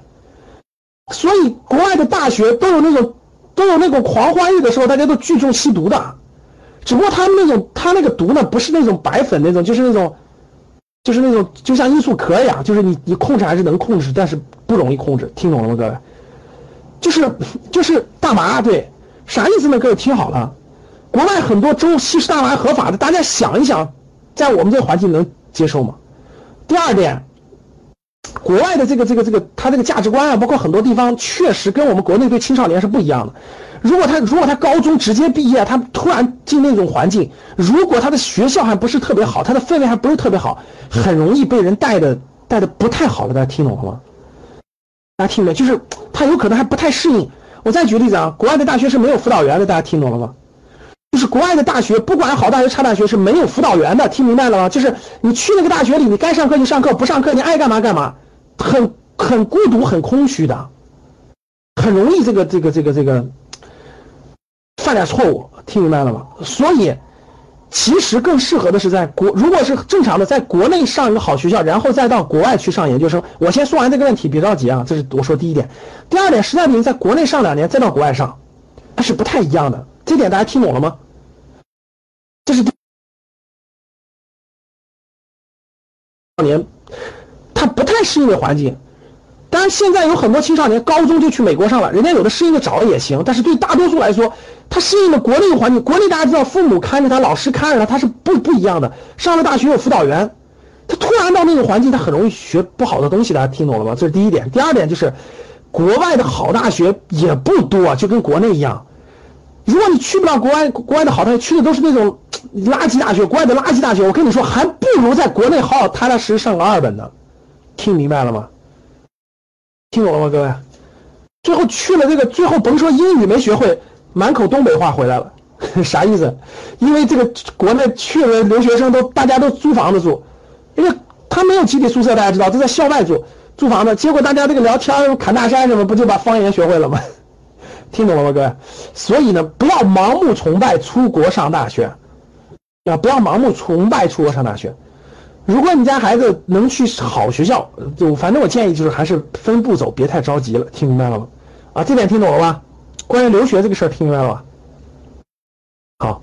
所以国外的大学都有那种。都有那种狂欢日的时候，大家都聚众吸毒的，只不过他们那种他那个毒呢，不是那种白粉那种，就是那种，就是那种就像罂粟壳一样，就是你你控制还是能控制，但是不容易控制，听懂了吗，各位？就是就是大麻，对，啥意思呢？各位听好了，国外很多州吸食大麻合法的，大家想一想，在我们这个环境能接受吗？第二点。国外的这个这个这个，他这个价值观啊，包括很多地方，确实跟我们国内对青少年是不一样的。如果他如果他高中直接毕业，他突然进那种环境，如果他的学校还不是特别好，他的氛围还不是特别好，很容易被人带的带的不太好了。大家听懂了吗？大家听没？就是他有可能还不太适应。我再举例子啊，国外的大学是没有辅导员的，大家听懂了吗？就是国外的大学，不管好大学差大学是没有辅导员的，听明白了吗？就是你去那个大学里，你该上课就上课，不上课你爱干嘛干嘛，很很孤独，很空虚的，很容易这个这个这个这个犯点错误，听明白了吗？所以其实更适合的是在国，如果是正常的，在国内上一个好学校，然后再到国外去上研究生。我先说完这个问题，别着急啊，这是我说第一点。第二点，实在不行，在国内上两年，再到国外上，那是不太一样的。这点大家听懂了吗？这是少年，他不太适应的环境。当然，现在有很多青少年高中就去美国上了，人家有的适应的早也行。但是对大多数来说，他适应了国内的环境，国内大家知道，父母看着他，老师看着他，他是不不一样的。上了大学有辅导员，他突然到那个环境，他很容易学不好的东西。大家听懂了吗？这是第一点。第二点就是，国外的好大学也不多，就跟国内一样。如果你去不了国外，国外的好大学去的都是那种 [tsk] 垃圾大学，国外的垃圾大学，我跟你说，还不如在国内好好踏踏实实上个二本呢。听明白了吗？听懂了吗，各位？最后去了这个，最后甭说英语没学会，满口东北话回来了，[laughs] 啥意思？因为这个国内去了留学生都大家都租房子住，因为他没有集体宿舍，大家知道都在校外住租房子，结果大家这个聊天侃大山什么，不就把方言学会了吗？[laughs] 听懂了吗，各位？所以呢，不要盲目崇拜出国上大学，啊，不要盲目崇拜出国上大学。如果你家孩子能去好学校，就反正我建议就是还是分步走，别太着急了。听明白了吗？啊，这点听懂了吧？关于留学这个事儿听明白了吧？好，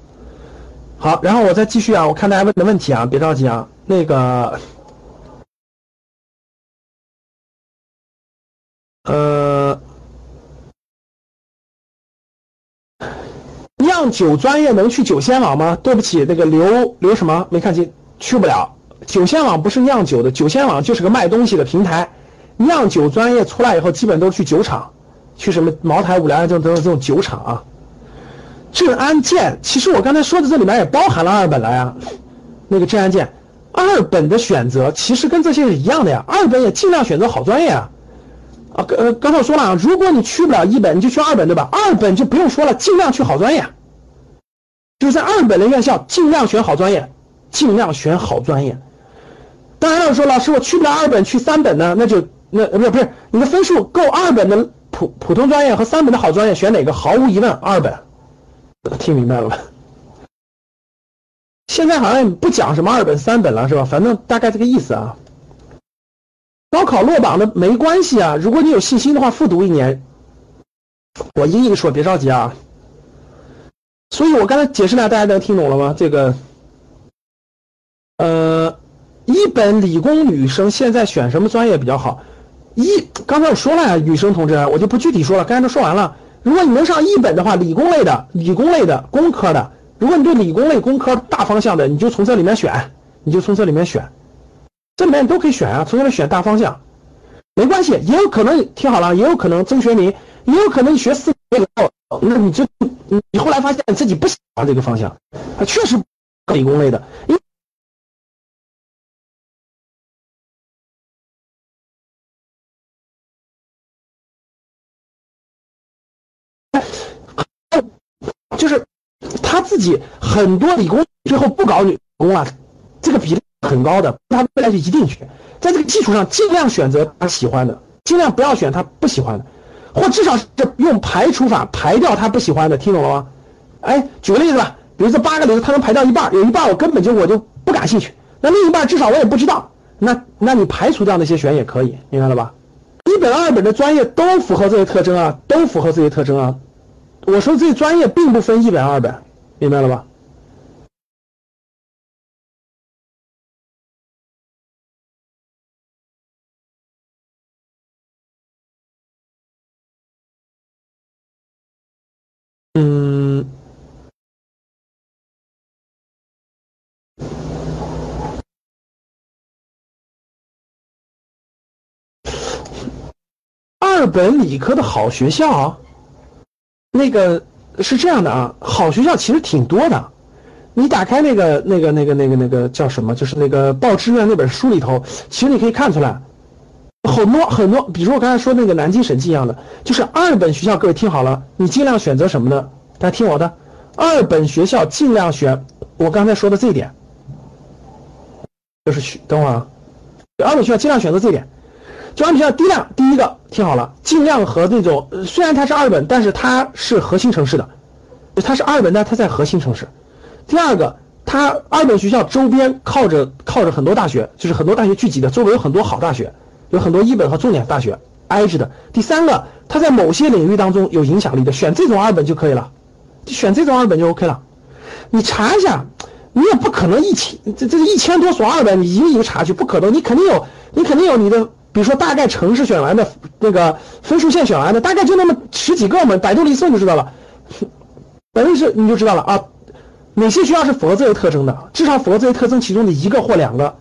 好，然后我再继续啊，我看大家问的问题啊，别着急啊，那个，呃。酿酒专业能去酒仙网吗？对不起，那个刘刘什么没看清，去不了。酒仙网不是酿酒的，酒仙网就是个卖东西的平台。酿酒专业出来以后，基本都是去酒厂，去什么茅台、五粮液这种这种酒厂啊。镇安建，其实我刚才说的这里面也包含了二本了呀。那个镇安建，二本的选择其实跟这些是一样的呀。二本也尽量选择好专业啊。啊，呃，刚才我说了啊，如果你去不了一本，你就去二本，对吧？二本就不用说了，尽量去好专业，就是在二本的院校尽量选好专业，尽量选好专业。当然了，说老师我去不了二本，去三本呢，那就那不是不是，你的分数够二本的普普通专业和三本的好专业，选哪个？毫无疑问二本。听明白了吧？现在好像不讲什么二本三本了，是吧？反正大概这个意思啊。高考落榜的没关系啊，如果你有信心的话，复读一年。我一一说，别着急啊。所以我刚才解释了，大家能听懂了吗？这个，呃，一本理工女生现在选什么专业比较好？一，刚才我说了呀，女生同志，我就不具体说了，刚才都说完了。如果你能上一本的话，理工类的、理工类的、工科的，如果你对理工类、工科大方向的，你就从这里面选，你就从这里面选。这里面你都可以选啊，从这里选大方向，没关系，也有可能听好了，也有可能曾学林，也有可能你学四年以后，那你就你后来发现自己不喜欢这个方向，啊，确实理工类的，因己很多理工最后不搞理工了，这个比例很高的，他未来就一定去。在这个基础上，尽量选择他喜欢的，尽量不要选他不喜欢的，或至少是用排除法排掉他不喜欢的，听懂了吗？哎，举个例子吧，比如这八个里头，他能排掉一半，有一半我根本就我就不感兴趣，那另一半至少我也不知道，那那你排除掉那些选也可以，明白了吧？一本二本的专业都符合这些特征啊，都符合这些特征啊。我说这些专业并不分一本二本，明白了吧？嗯，二本理科的好学校。那个是这样的啊，好学校其实挺多的。你打开那个、那个、那个、那个、那个叫什么？就是那个报志愿那本书里头，其实你可以看出来，很多很多。比如我刚才说那个南京审计一样的，就是二本学校。各位听好了，你尽量选择什么呢？大家听我的，二本学校尽量选我刚才说的这一点，就是选。等会儿啊，二本学校尽量选择这一点。就按比较低量，第一个听好了，尽量和那种虽然它是二本，但是它是核心城市的，它是二本，但它在核心城市。第二个，它二本学校周边靠着靠着很多大学，就是很多大学聚集的，周围有很多好大学，有很多一本和重点大学挨着的。第三个，它在某些领域当中有影响力的，选这种二本就可以了，选这种二本就 OK 了。你查一下，你也不可能一千这这一千多所二本，你一个一个查去，不可能，你肯定有，你肯定有你的。比如说，大概城市选完的那个分数线选完的，大概就那么十几个嘛，百度一搜就知道了。[laughs] 百度是你就知道了啊，哪些学校是符合这些特征的？至少符合这些特征其中的一个或两个，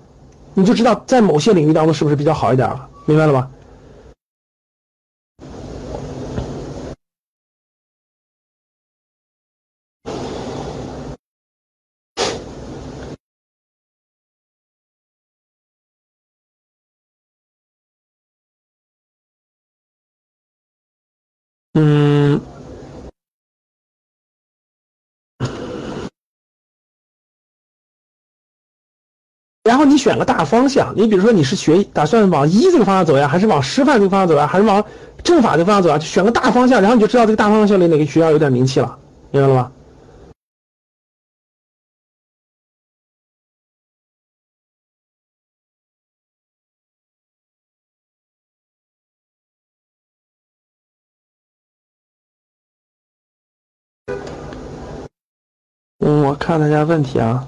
你就知道在某些领域当中是不是比较好一点了，明白了吗？嗯，然后你选个大方向，你比如说你是学打算往医这个方向走呀，还是往师范这个方向走呀，还是往政法这个方向走啊？就选个大方向，然后你就知道这个大方向里哪个学校有点名气了，明白了吧？嗯，我看大家问题啊。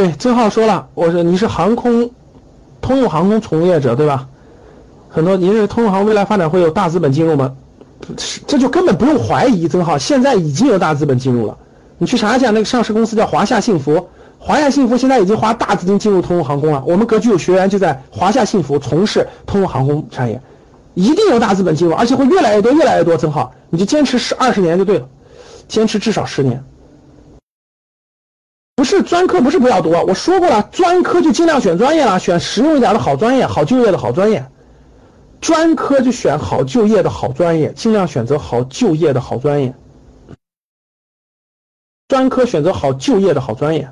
对，曾浩说了，我说你是航空，通用航空从业者对吧？很多，您认为通用航空未来发展会有大资本进入吗？这就根本不用怀疑，曾浩，现在已经有大资本进入了。你去查一下，那个上市公司叫华夏幸福，华夏幸福现在已经花大资金进入通用航空了。我们格局有学员就在华夏幸福从事通用航空产业，一定有大资本进入，而且会越来越多，越来越多。曾浩，你就坚持十二十年就对了。坚持至少十年，不是专科不是不要读啊，我说过了，专科就尽量选专业了，选实用一点的好专业，好就业的好专业。专科就选好就业的好专业，尽量选择好就业的好专业。专科选择好就业的好专业。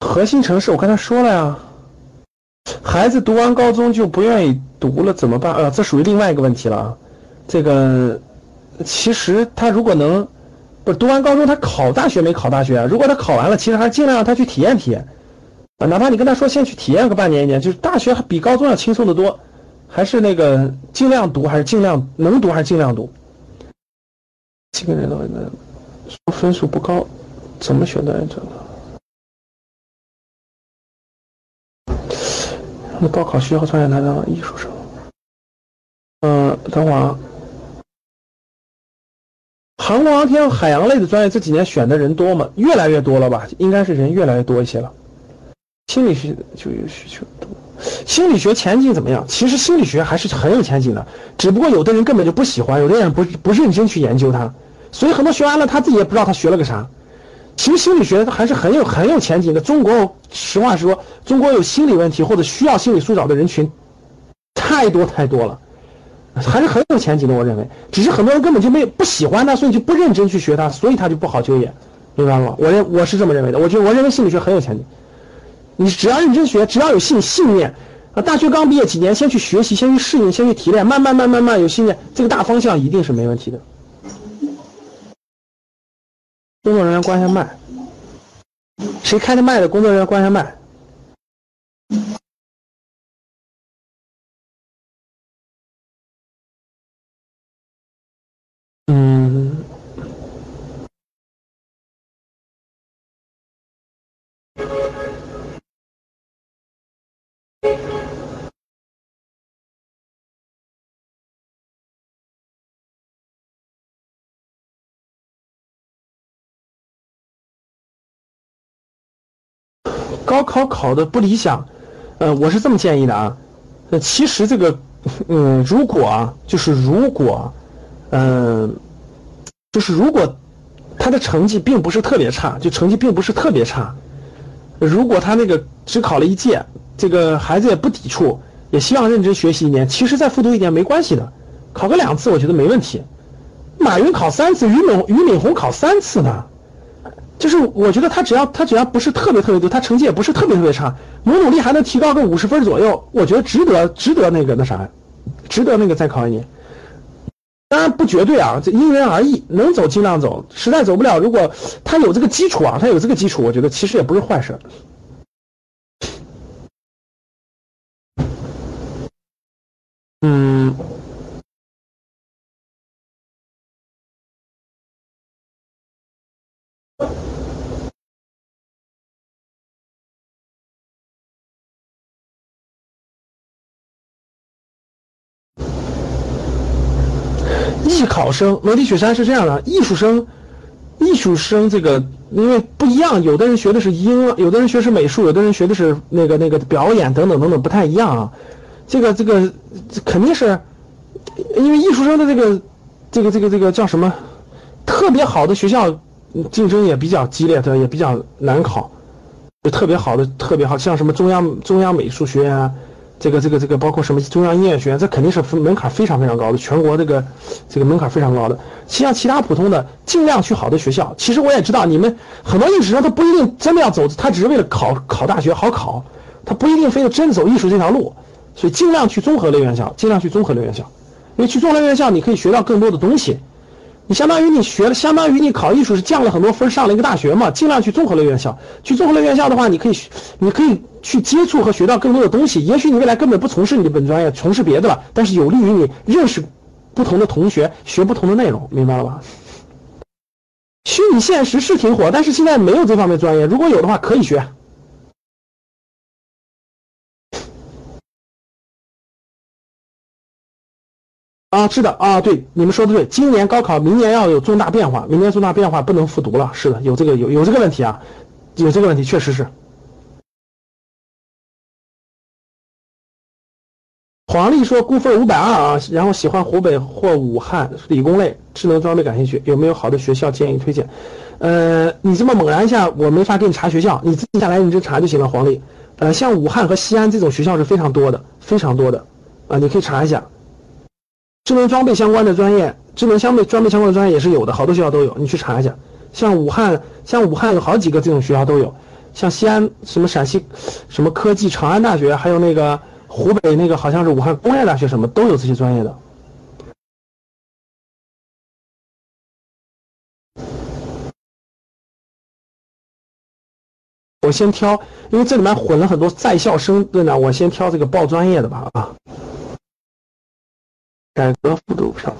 核心城市，我刚才说了呀，孩子读完高中就不愿意读了，怎么办？呃，这属于另外一个问题了。这个其实他如果能，不是读完高中他考大学没考大学啊？如果他考完了，其实还是尽量让他去体验体验，啊，哪怕你跟他说先去体验个半年一年，就是大学还比高中要轻松的多，还是那个尽量读，还是尽量能读，还是尽量读。几个人的那分数不高，怎么选专那高考需要专业难道艺术生？嗯，等会儿啊。航空航天、海洋类的专业这几年选的人多吗？越来越多了吧？应该是人越来越多一些了。心理学就有需求多。心理学前景怎么样？其实心理学还是很有前景的，只不过有的人根本就不喜欢，有的人不不认真去研究它，所以很多学完了他自己也不知道他学了个啥。其实心理学它还是很有很有前景的。中国实话实说，中国有心理问题或者需要心理疏导的人群太多太多了，还是很有前景的。我认为，只是很多人根本就没有不喜欢它，所以就不认真去学它，所以他就不好就业，明白了吗？我认我是这么认为的。我觉得我认为心理学很有前景，你只要认真学，只要有信信念啊，大学刚毕业几年，先去学习，先去适应，先去提炼，慢慢慢慢慢有信念，这个大方向一定是没问题的。工作人员关一下麦，谁开的麦的？工作人员关一下麦。高考考的不理想，呃，我是这么建议的啊，呃，其实这个，[laughs] 嗯，如果啊，就是如果，嗯，就是如果他的成绩并不是特别差，就成绩并不是特别差，如果他那个只考了一届，这个孩子也不抵触，也希望认真学习一年，其实再复读一年没关系的，考个两次我觉得没问题。马云考三次，俞敏俞敏洪考三次呢。就是我觉得他只要他只要不是特别特别多，他成绩也不是特别特别差，努努力还能提高个五十分左右，我觉得值得值得那个那啥，值得那个再考一年。当然不绝对啊，这因人而异，能走尽量走，实在走不了，如果他有这个基础啊，他有这个基础，我觉得其实也不是坏事。艺考生，罗迪雪山是这样的，艺术生，艺术生这个因为不一样，有的人学的是音，有的人学是美术，有的人学的是那个那个表演等等等等，不太一样啊。这个这个肯定是，因为艺术生的这个这个这个这个叫什么，特别好的学校竞争也比较激烈，的也比较难考，就特别好的特别好像什么中央中央美术学院啊。这个这个这个包括什么中央音乐学院，这肯定是门槛非常非常高的，全国这个这个门槛非常高的。像其他普通的，尽量去好的学校。其实我也知道，你们很多艺术生他不一定真的要走，他只是为了考考大学好考，他不一定非得真走艺术这条路。所以尽量去综合类院校，尽量去综合类院校，因为去综合类院校你可以学到更多的东西。你相当于你学了，相当于你考艺术是降了很多分，上了一个大学嘛。尽量去综合类院校，去综合类院校的话，你可以，你可以去接触和学到更多的东西。也许你未来根本不从事你的本专业，从事别的了，但是有利于你认识不同的同学，学不同的内容，明白了吧？虚拟现实是挺火，但是现在没有这方面专业，如果有的话可以学。是的啊，对，你们说的对，今年高考，明年要有重大变化，明年重大变化不能复读了，是的，有这个有有这个问题啊，有这个问题，确实是。黄历说估分五百二啊，然后喜欢湖北或武汉理工类智能装备感兴趣，有没有好的学校建议推荐？呃，你这么猛然一下，我没法给你查学校，你自己下来你就查就行了。黄历，呃，像武汉和西安这种学校是非常多的，非常多的啊，你可以查一下。智能装备相关的专业，智能装备装备相关的专业也是有的，好多学校都有，你去查一下。像武汉，像武汉有好几个这种学校都有，像西安什么陕西，什么科技长安大学，还有那个湖北那个好像是武汉工业大学，什么都有这些专业的。我先挑，因为这里面混了很多在校生，对呢，我先挑这个报专业的吧，啊。改革复读票。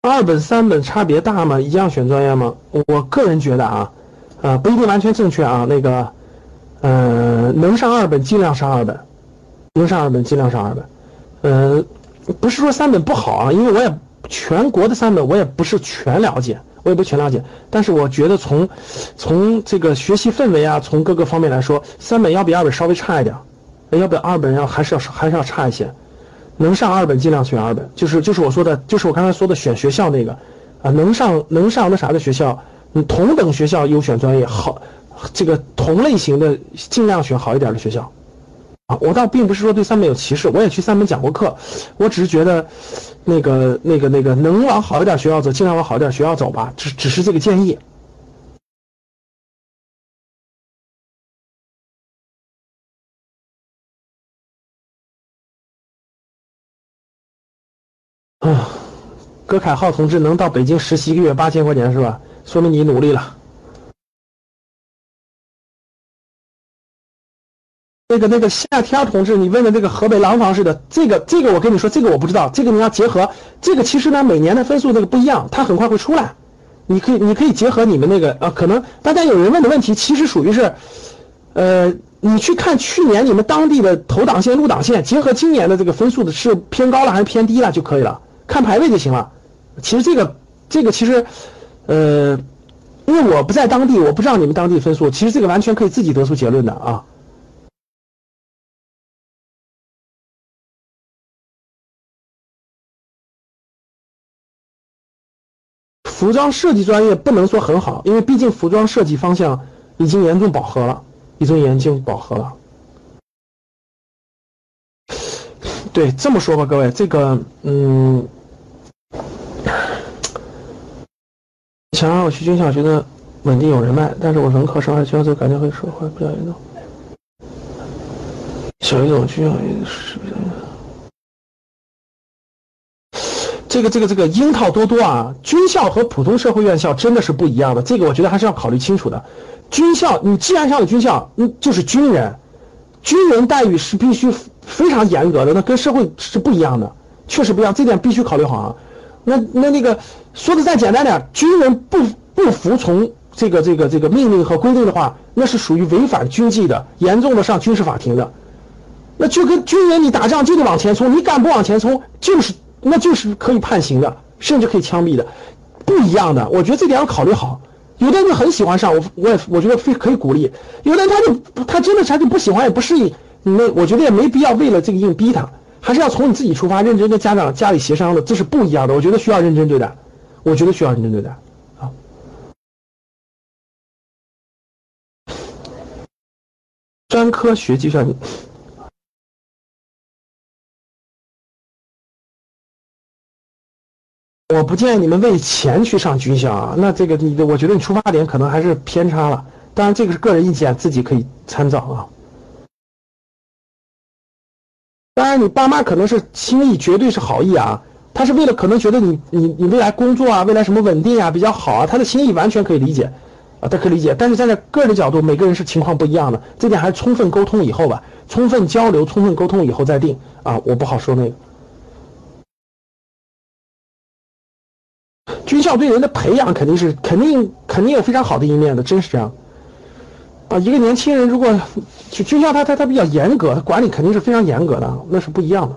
二本三本差别大吗？一样选专业吗？我个人觉得啊，呃，不一定完全正确啊。那个，呃，能上二本尽量上二本，能上二本尽量上二本。呃，不是说三本不好啊，因为我也全国的三本我也不是全了解我也不全了解。但是我觉得从从这个学习氛围啊，从各个方面来说，三本要比二本稍微差一点，要比二本要还是要还是要差一些。能上二本尽量选二本，就是就是我说的，就是我刚才说的选学校那个，啊，能上能上那啥的学校，你，同等学校优选专业好，这个同类型的尽量选好一点的学校。我倒并不是说对三本有歧视，我也去三本讲过课，我只是觉得，那个那个那个能往好一点学校走，尽量往好一点学校走吧，只只是这个建议。啊，葛凯浩同志能到北京实习一个月八千块钱是吧？说明你努力了。那个那个夏天同志，你问的那个河北廊坊市的这个这个，我跟你说，这个我不知道，这个你要结合这个，其实呢每年的分数那个不一样，它很快会出来，你可以你可以结合你们那个啊，可能大家有人问的问题，其实属于是，呃，你去看去年你们当地的投档线、入档线，结合今年的这个分数的是偏高了还是偏低了就可以了，看排位就行了。其实这个这个其实，呃，因为我不在当地，我不知道你们当地分数，其实这个完全可以自己得出结论的啊。服装设计专业不能说很好，因为毕竟服装设计方向已经严重饱和了，已经严重饱和了。对，这么说吧，各位，这个，嗯，想让我去军校，觉得稳定有人脉，但是我文科生，而且军校感觉会说话比较严重。小语种军校也是这个这个这个樱桃多多啊，军校和普通社会院校真的是不一样的，这个我觉得还是要考虑清楚的。军校，你既然上了军校，嗯，就是军人，军人待遇是必须非常严格的，那跟社会是不一样的，确实不一样，这点必须考虑好啊。那那那个说的再简单点，军人不不服从这个这个这个命令和规定的话，那是属于违反军纪的，严重的上军事法庭的。那就跟军人你打仗就得往前冲，你敢不往前冲就是。那就是可以判刑的，甚至可以枪毙的，不一样的。我觉得这点要考虑好。有的人很喜欢上，我我也我觉得非可以鼓励。有的人他就他真的他就不喜欢也不适应，那我觉得也没必要为了这个硬逼他，还是要从你自己出发，认真跟家长家里协商的，这是不一样的。我觉得需要认真对待，我觉得需要认真对待啊。专科学计算。我不建议你们为钱去上军校啊，那这个你的，我觉得你出发点可能还是偏差了。当然，这个是个人意见，自己可以参照啊。当然，你爸妈可能是心意，绝对是好意啊。他是为了可能觉得你你你未来工作啊，未来什么稳定啊比较好啊，他的心意完全可以理解啊，他可以理解。但是站在个人的角度，每个人是情况不一样的，这点还是充分沟通以后吧，充分交流、充分沟通以后再定啊，我不好说那个。军校对人的培养肯定是肯定肯定有非常好的一面的，真是这样。啊，一个年轻人如果去军校，他他他比较严格，他管理肯定是非常严格的，那是不一样的。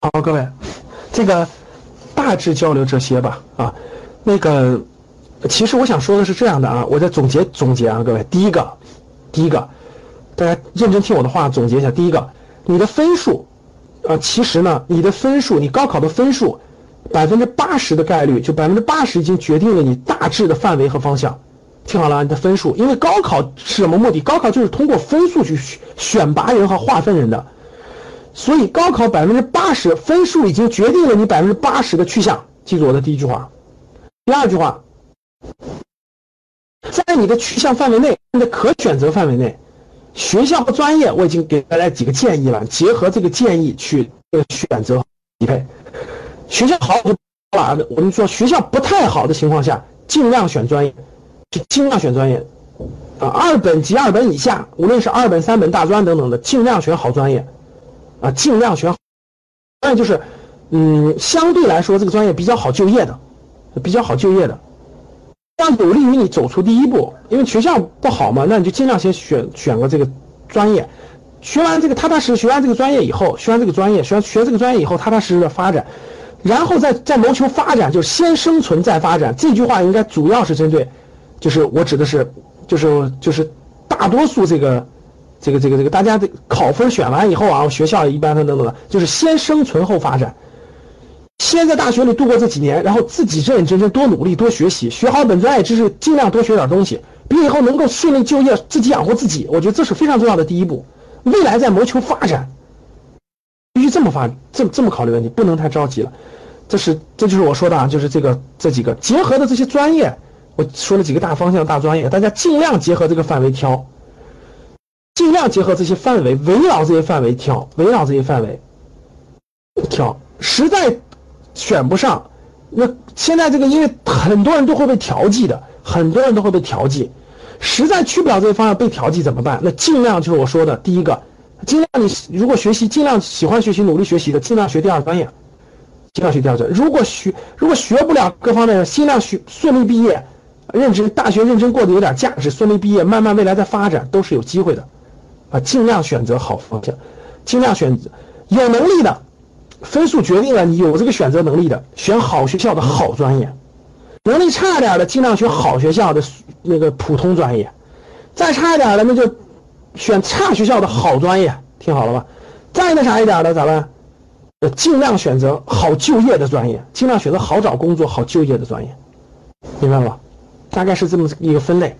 好，各位，这个。大致交流这些吧，啊，那个，其实我想说的是这样的啊，我再总结总结啊，各位，第一个，第一个，大家认真听我的话，总结一下，第一个，你的分数，啊，其实呢，你的分数，你高考的分数，百分之八十的概率，就百分之八十已经决定了你大致的范围和方向，听好了，你的分数，因为高考是什么目的？高考就是通过分数去选拔人和划分人的。所以高考百分之八十分数已经决定了你百分之八十的去向，记住我的第一句话。第二句话，在你的去向范围内，你的可选择范围内，学校和专业我已经给大家几个建议了，结合这个建议去选择匹配。学校好就好了，我们说学校不太好的情况下，尽量选专业，就尽量选专业。啊，二本及二本以下，无论是二本、三本、大专等等的，尽量选好专业。啊，尽量选好，还有就是，嗯，相对来说这个专业比较好就业的，比较好就业的，这样有利于你走出第一步。因为学校不好嘛，那你就尽量先选选个这个专业，学完这个踏踏实实学完这个专业以后，学完这个专业，学学这个专业以后，踏踏实实的发展，然后再再谋求发展，就是先生存再发展。这句话应该主要是针对，就是我指的是，就是就是大多数这个。这个这个这个，大家的考分选完以后啊，学校一般等等等，就是先生存后发展，先在大学里度过这几年，然后自己认认真真多努力多学习，学好本专业知识，尽量多学点东西，毕业以后能够顺利就业，自己养活自己，我觉得这是非常重要的第一步。未来再谋求发展，必须这么发，这这么考虑问题，不能太着急了。这是这就是我说的啊，就是这个这几个结合的这些专业，我说了几个大方向大专业，大家尽量结合这个范围挑。尽量结合这些范围，围绕这些范围挑，围绕这些范围挑。实在选不上，那现在这个因为很多人都会被调剂的，很多人都会被调剂。实在去不了这个方向被调剂怎么办？那尽量就是我说的第一个，尽量你如果学习，尽量喜欢学习、努力学习的，尽量学第二专业，尽量学第二专业。如果学如果学不了各方面的，尽量学顺利毕业，认真大学认真过得有点价值，顺利毕业，慢慢未来再发展都是有机会的。啊，尽量选择好方向，尽量选择有能力的，分数决定了你有这个选择能力的，选好学校的好专业；能力差点的，尽量选好学校的那个普通专业；再差一点的，那就选差学校的好专业。听好了吧？再那啥一点的，咋办？呃，尽量选择好就业的专业，尽量选择好找工作、好就业的专业，明白了吧？大概是这么一个分类。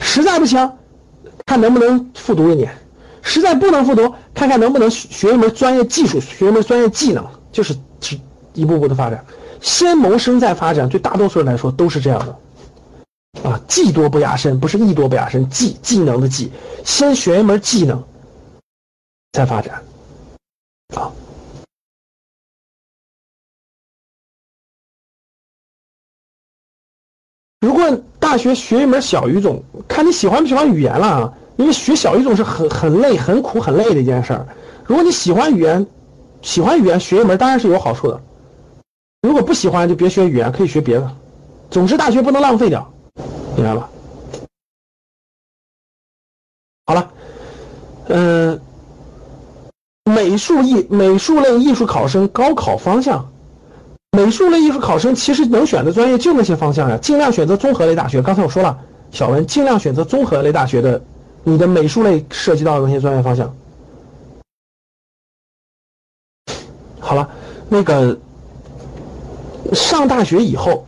实在不行。看能不能复读一年，实在不能复读，看看能不能学一门专业技术，学一门专业技能，就是是一步步的发展，先谋生再发展，对大多数人来说都是这样的，啊，技多不压身，不是艺多不压身，技技能的技，先学一门技能，再发展，大学学一门小语种，看你喜欢不喜欢语言了啊。因为学小语种是很很累、很苦、很累的一件事儿。如果你喜欢语言，喜欢语言学一门当然是有好处的。如果不喜欢就别学语言，可以学别的。总之大学不能浪费掉，明白吧？好了，嗯，美术艺美术类艺术考生高考方向。美术类艺术考生其实能选的专业就那些方向呀，尽量选择综合类大学。刚才我说了，小文尽量选择综合类大学的，你的美术类涉及到的那些专业方向。好了，那个上大学以后，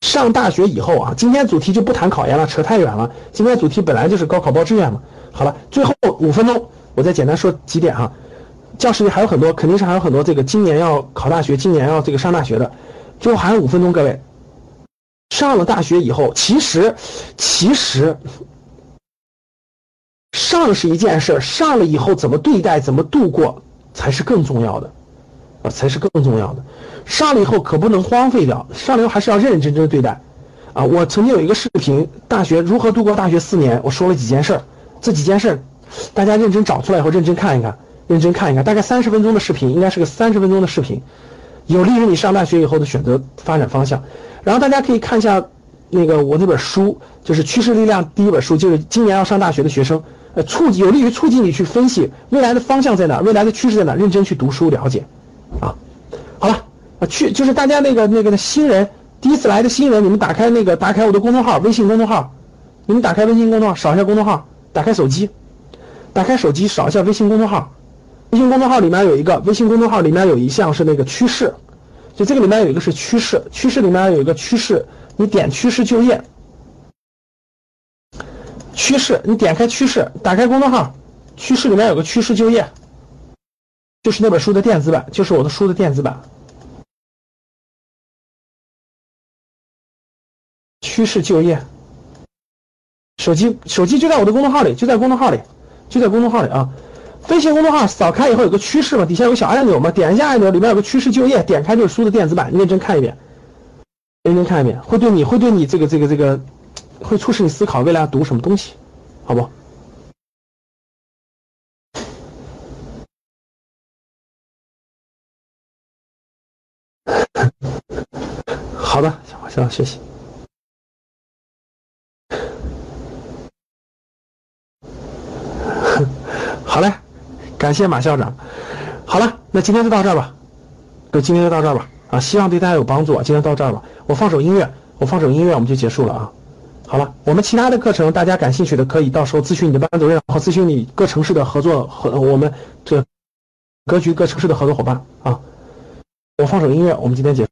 上大学以后啊，今天主题就不谈考研了，扯太远了。今天主题本来就是高考报志愿嘛。好了，最后五分钟，我再简单说几点哈。教室里还有很多，肯定是还有很多这个今年要考大学、今年要这个上大学的。最后还有五分钟，各位，上了大学以后，其实，其实，上是一件事，上了以后怎么对待、怎么度过才是更重要的，啊，才是更重要的。上了以后可不能荒废掉，上了以后还是要认认真真对待，啊，我曾经有一个视频，大学如何度过大学四年，我说了几件事，这几件事，大家认真找出来以后认真看一看。认真看一看，大概三十分钟的视频，应该是个三十分钟的视频，有利于你上大学以后的选择发展方向。然后大家可以看一下那个我那本书，就是《趋势力量》第一本书，就是今年要上大学的学生，呃，促有利于促进你去分析未来的方向在哪，未来的趋势在哪，认真去读书了解。啊，好了，啊，去就是大家那个那个的新人，第一次来的新人，你们打开那个打开我的公众号，微信公众号，你们打开微信公众号，扫一下公众号，打开手机，打开手机扫一下微信公众号。微信公众号里面有一个，微信公众号里面有一项是那个趋势，就这个里面有一个是趋势，趋势里面有一个趋势，你点趋势就业，趋势，你点开趋势，打开公众号，趋势里面有个趋势就业，就是那本书的电子版，就是我的书的电子版，趋势就业，手机手机就在我的公众号里，就在公众号里，就在公众号里啊。微信公众号扫开以后有个趋势嘛，底下有个小按钮嘛，点一下按钮，里面有个趋势就业，点开就是书的电子版，认真看一遍，认真看一遍，会对你会对你这个这个这个，会促使你思考未来要读什么东西，好不？好的，马校长学习。好嘞，感谢马校长。好了，那今天就到这儿吧。就今天就到这儿吧。啊，希望对大家有帮助。今天到这儿吧，我放首音乐，我放首音乐，我们就结束了啊。好了，我们其他的课程，大家感兴趣的可以到时候咨询你的班主任，然后咨询你各城市的合作和我们这格局各城市的合作伙伴啊。我放首音乐，我们今天结。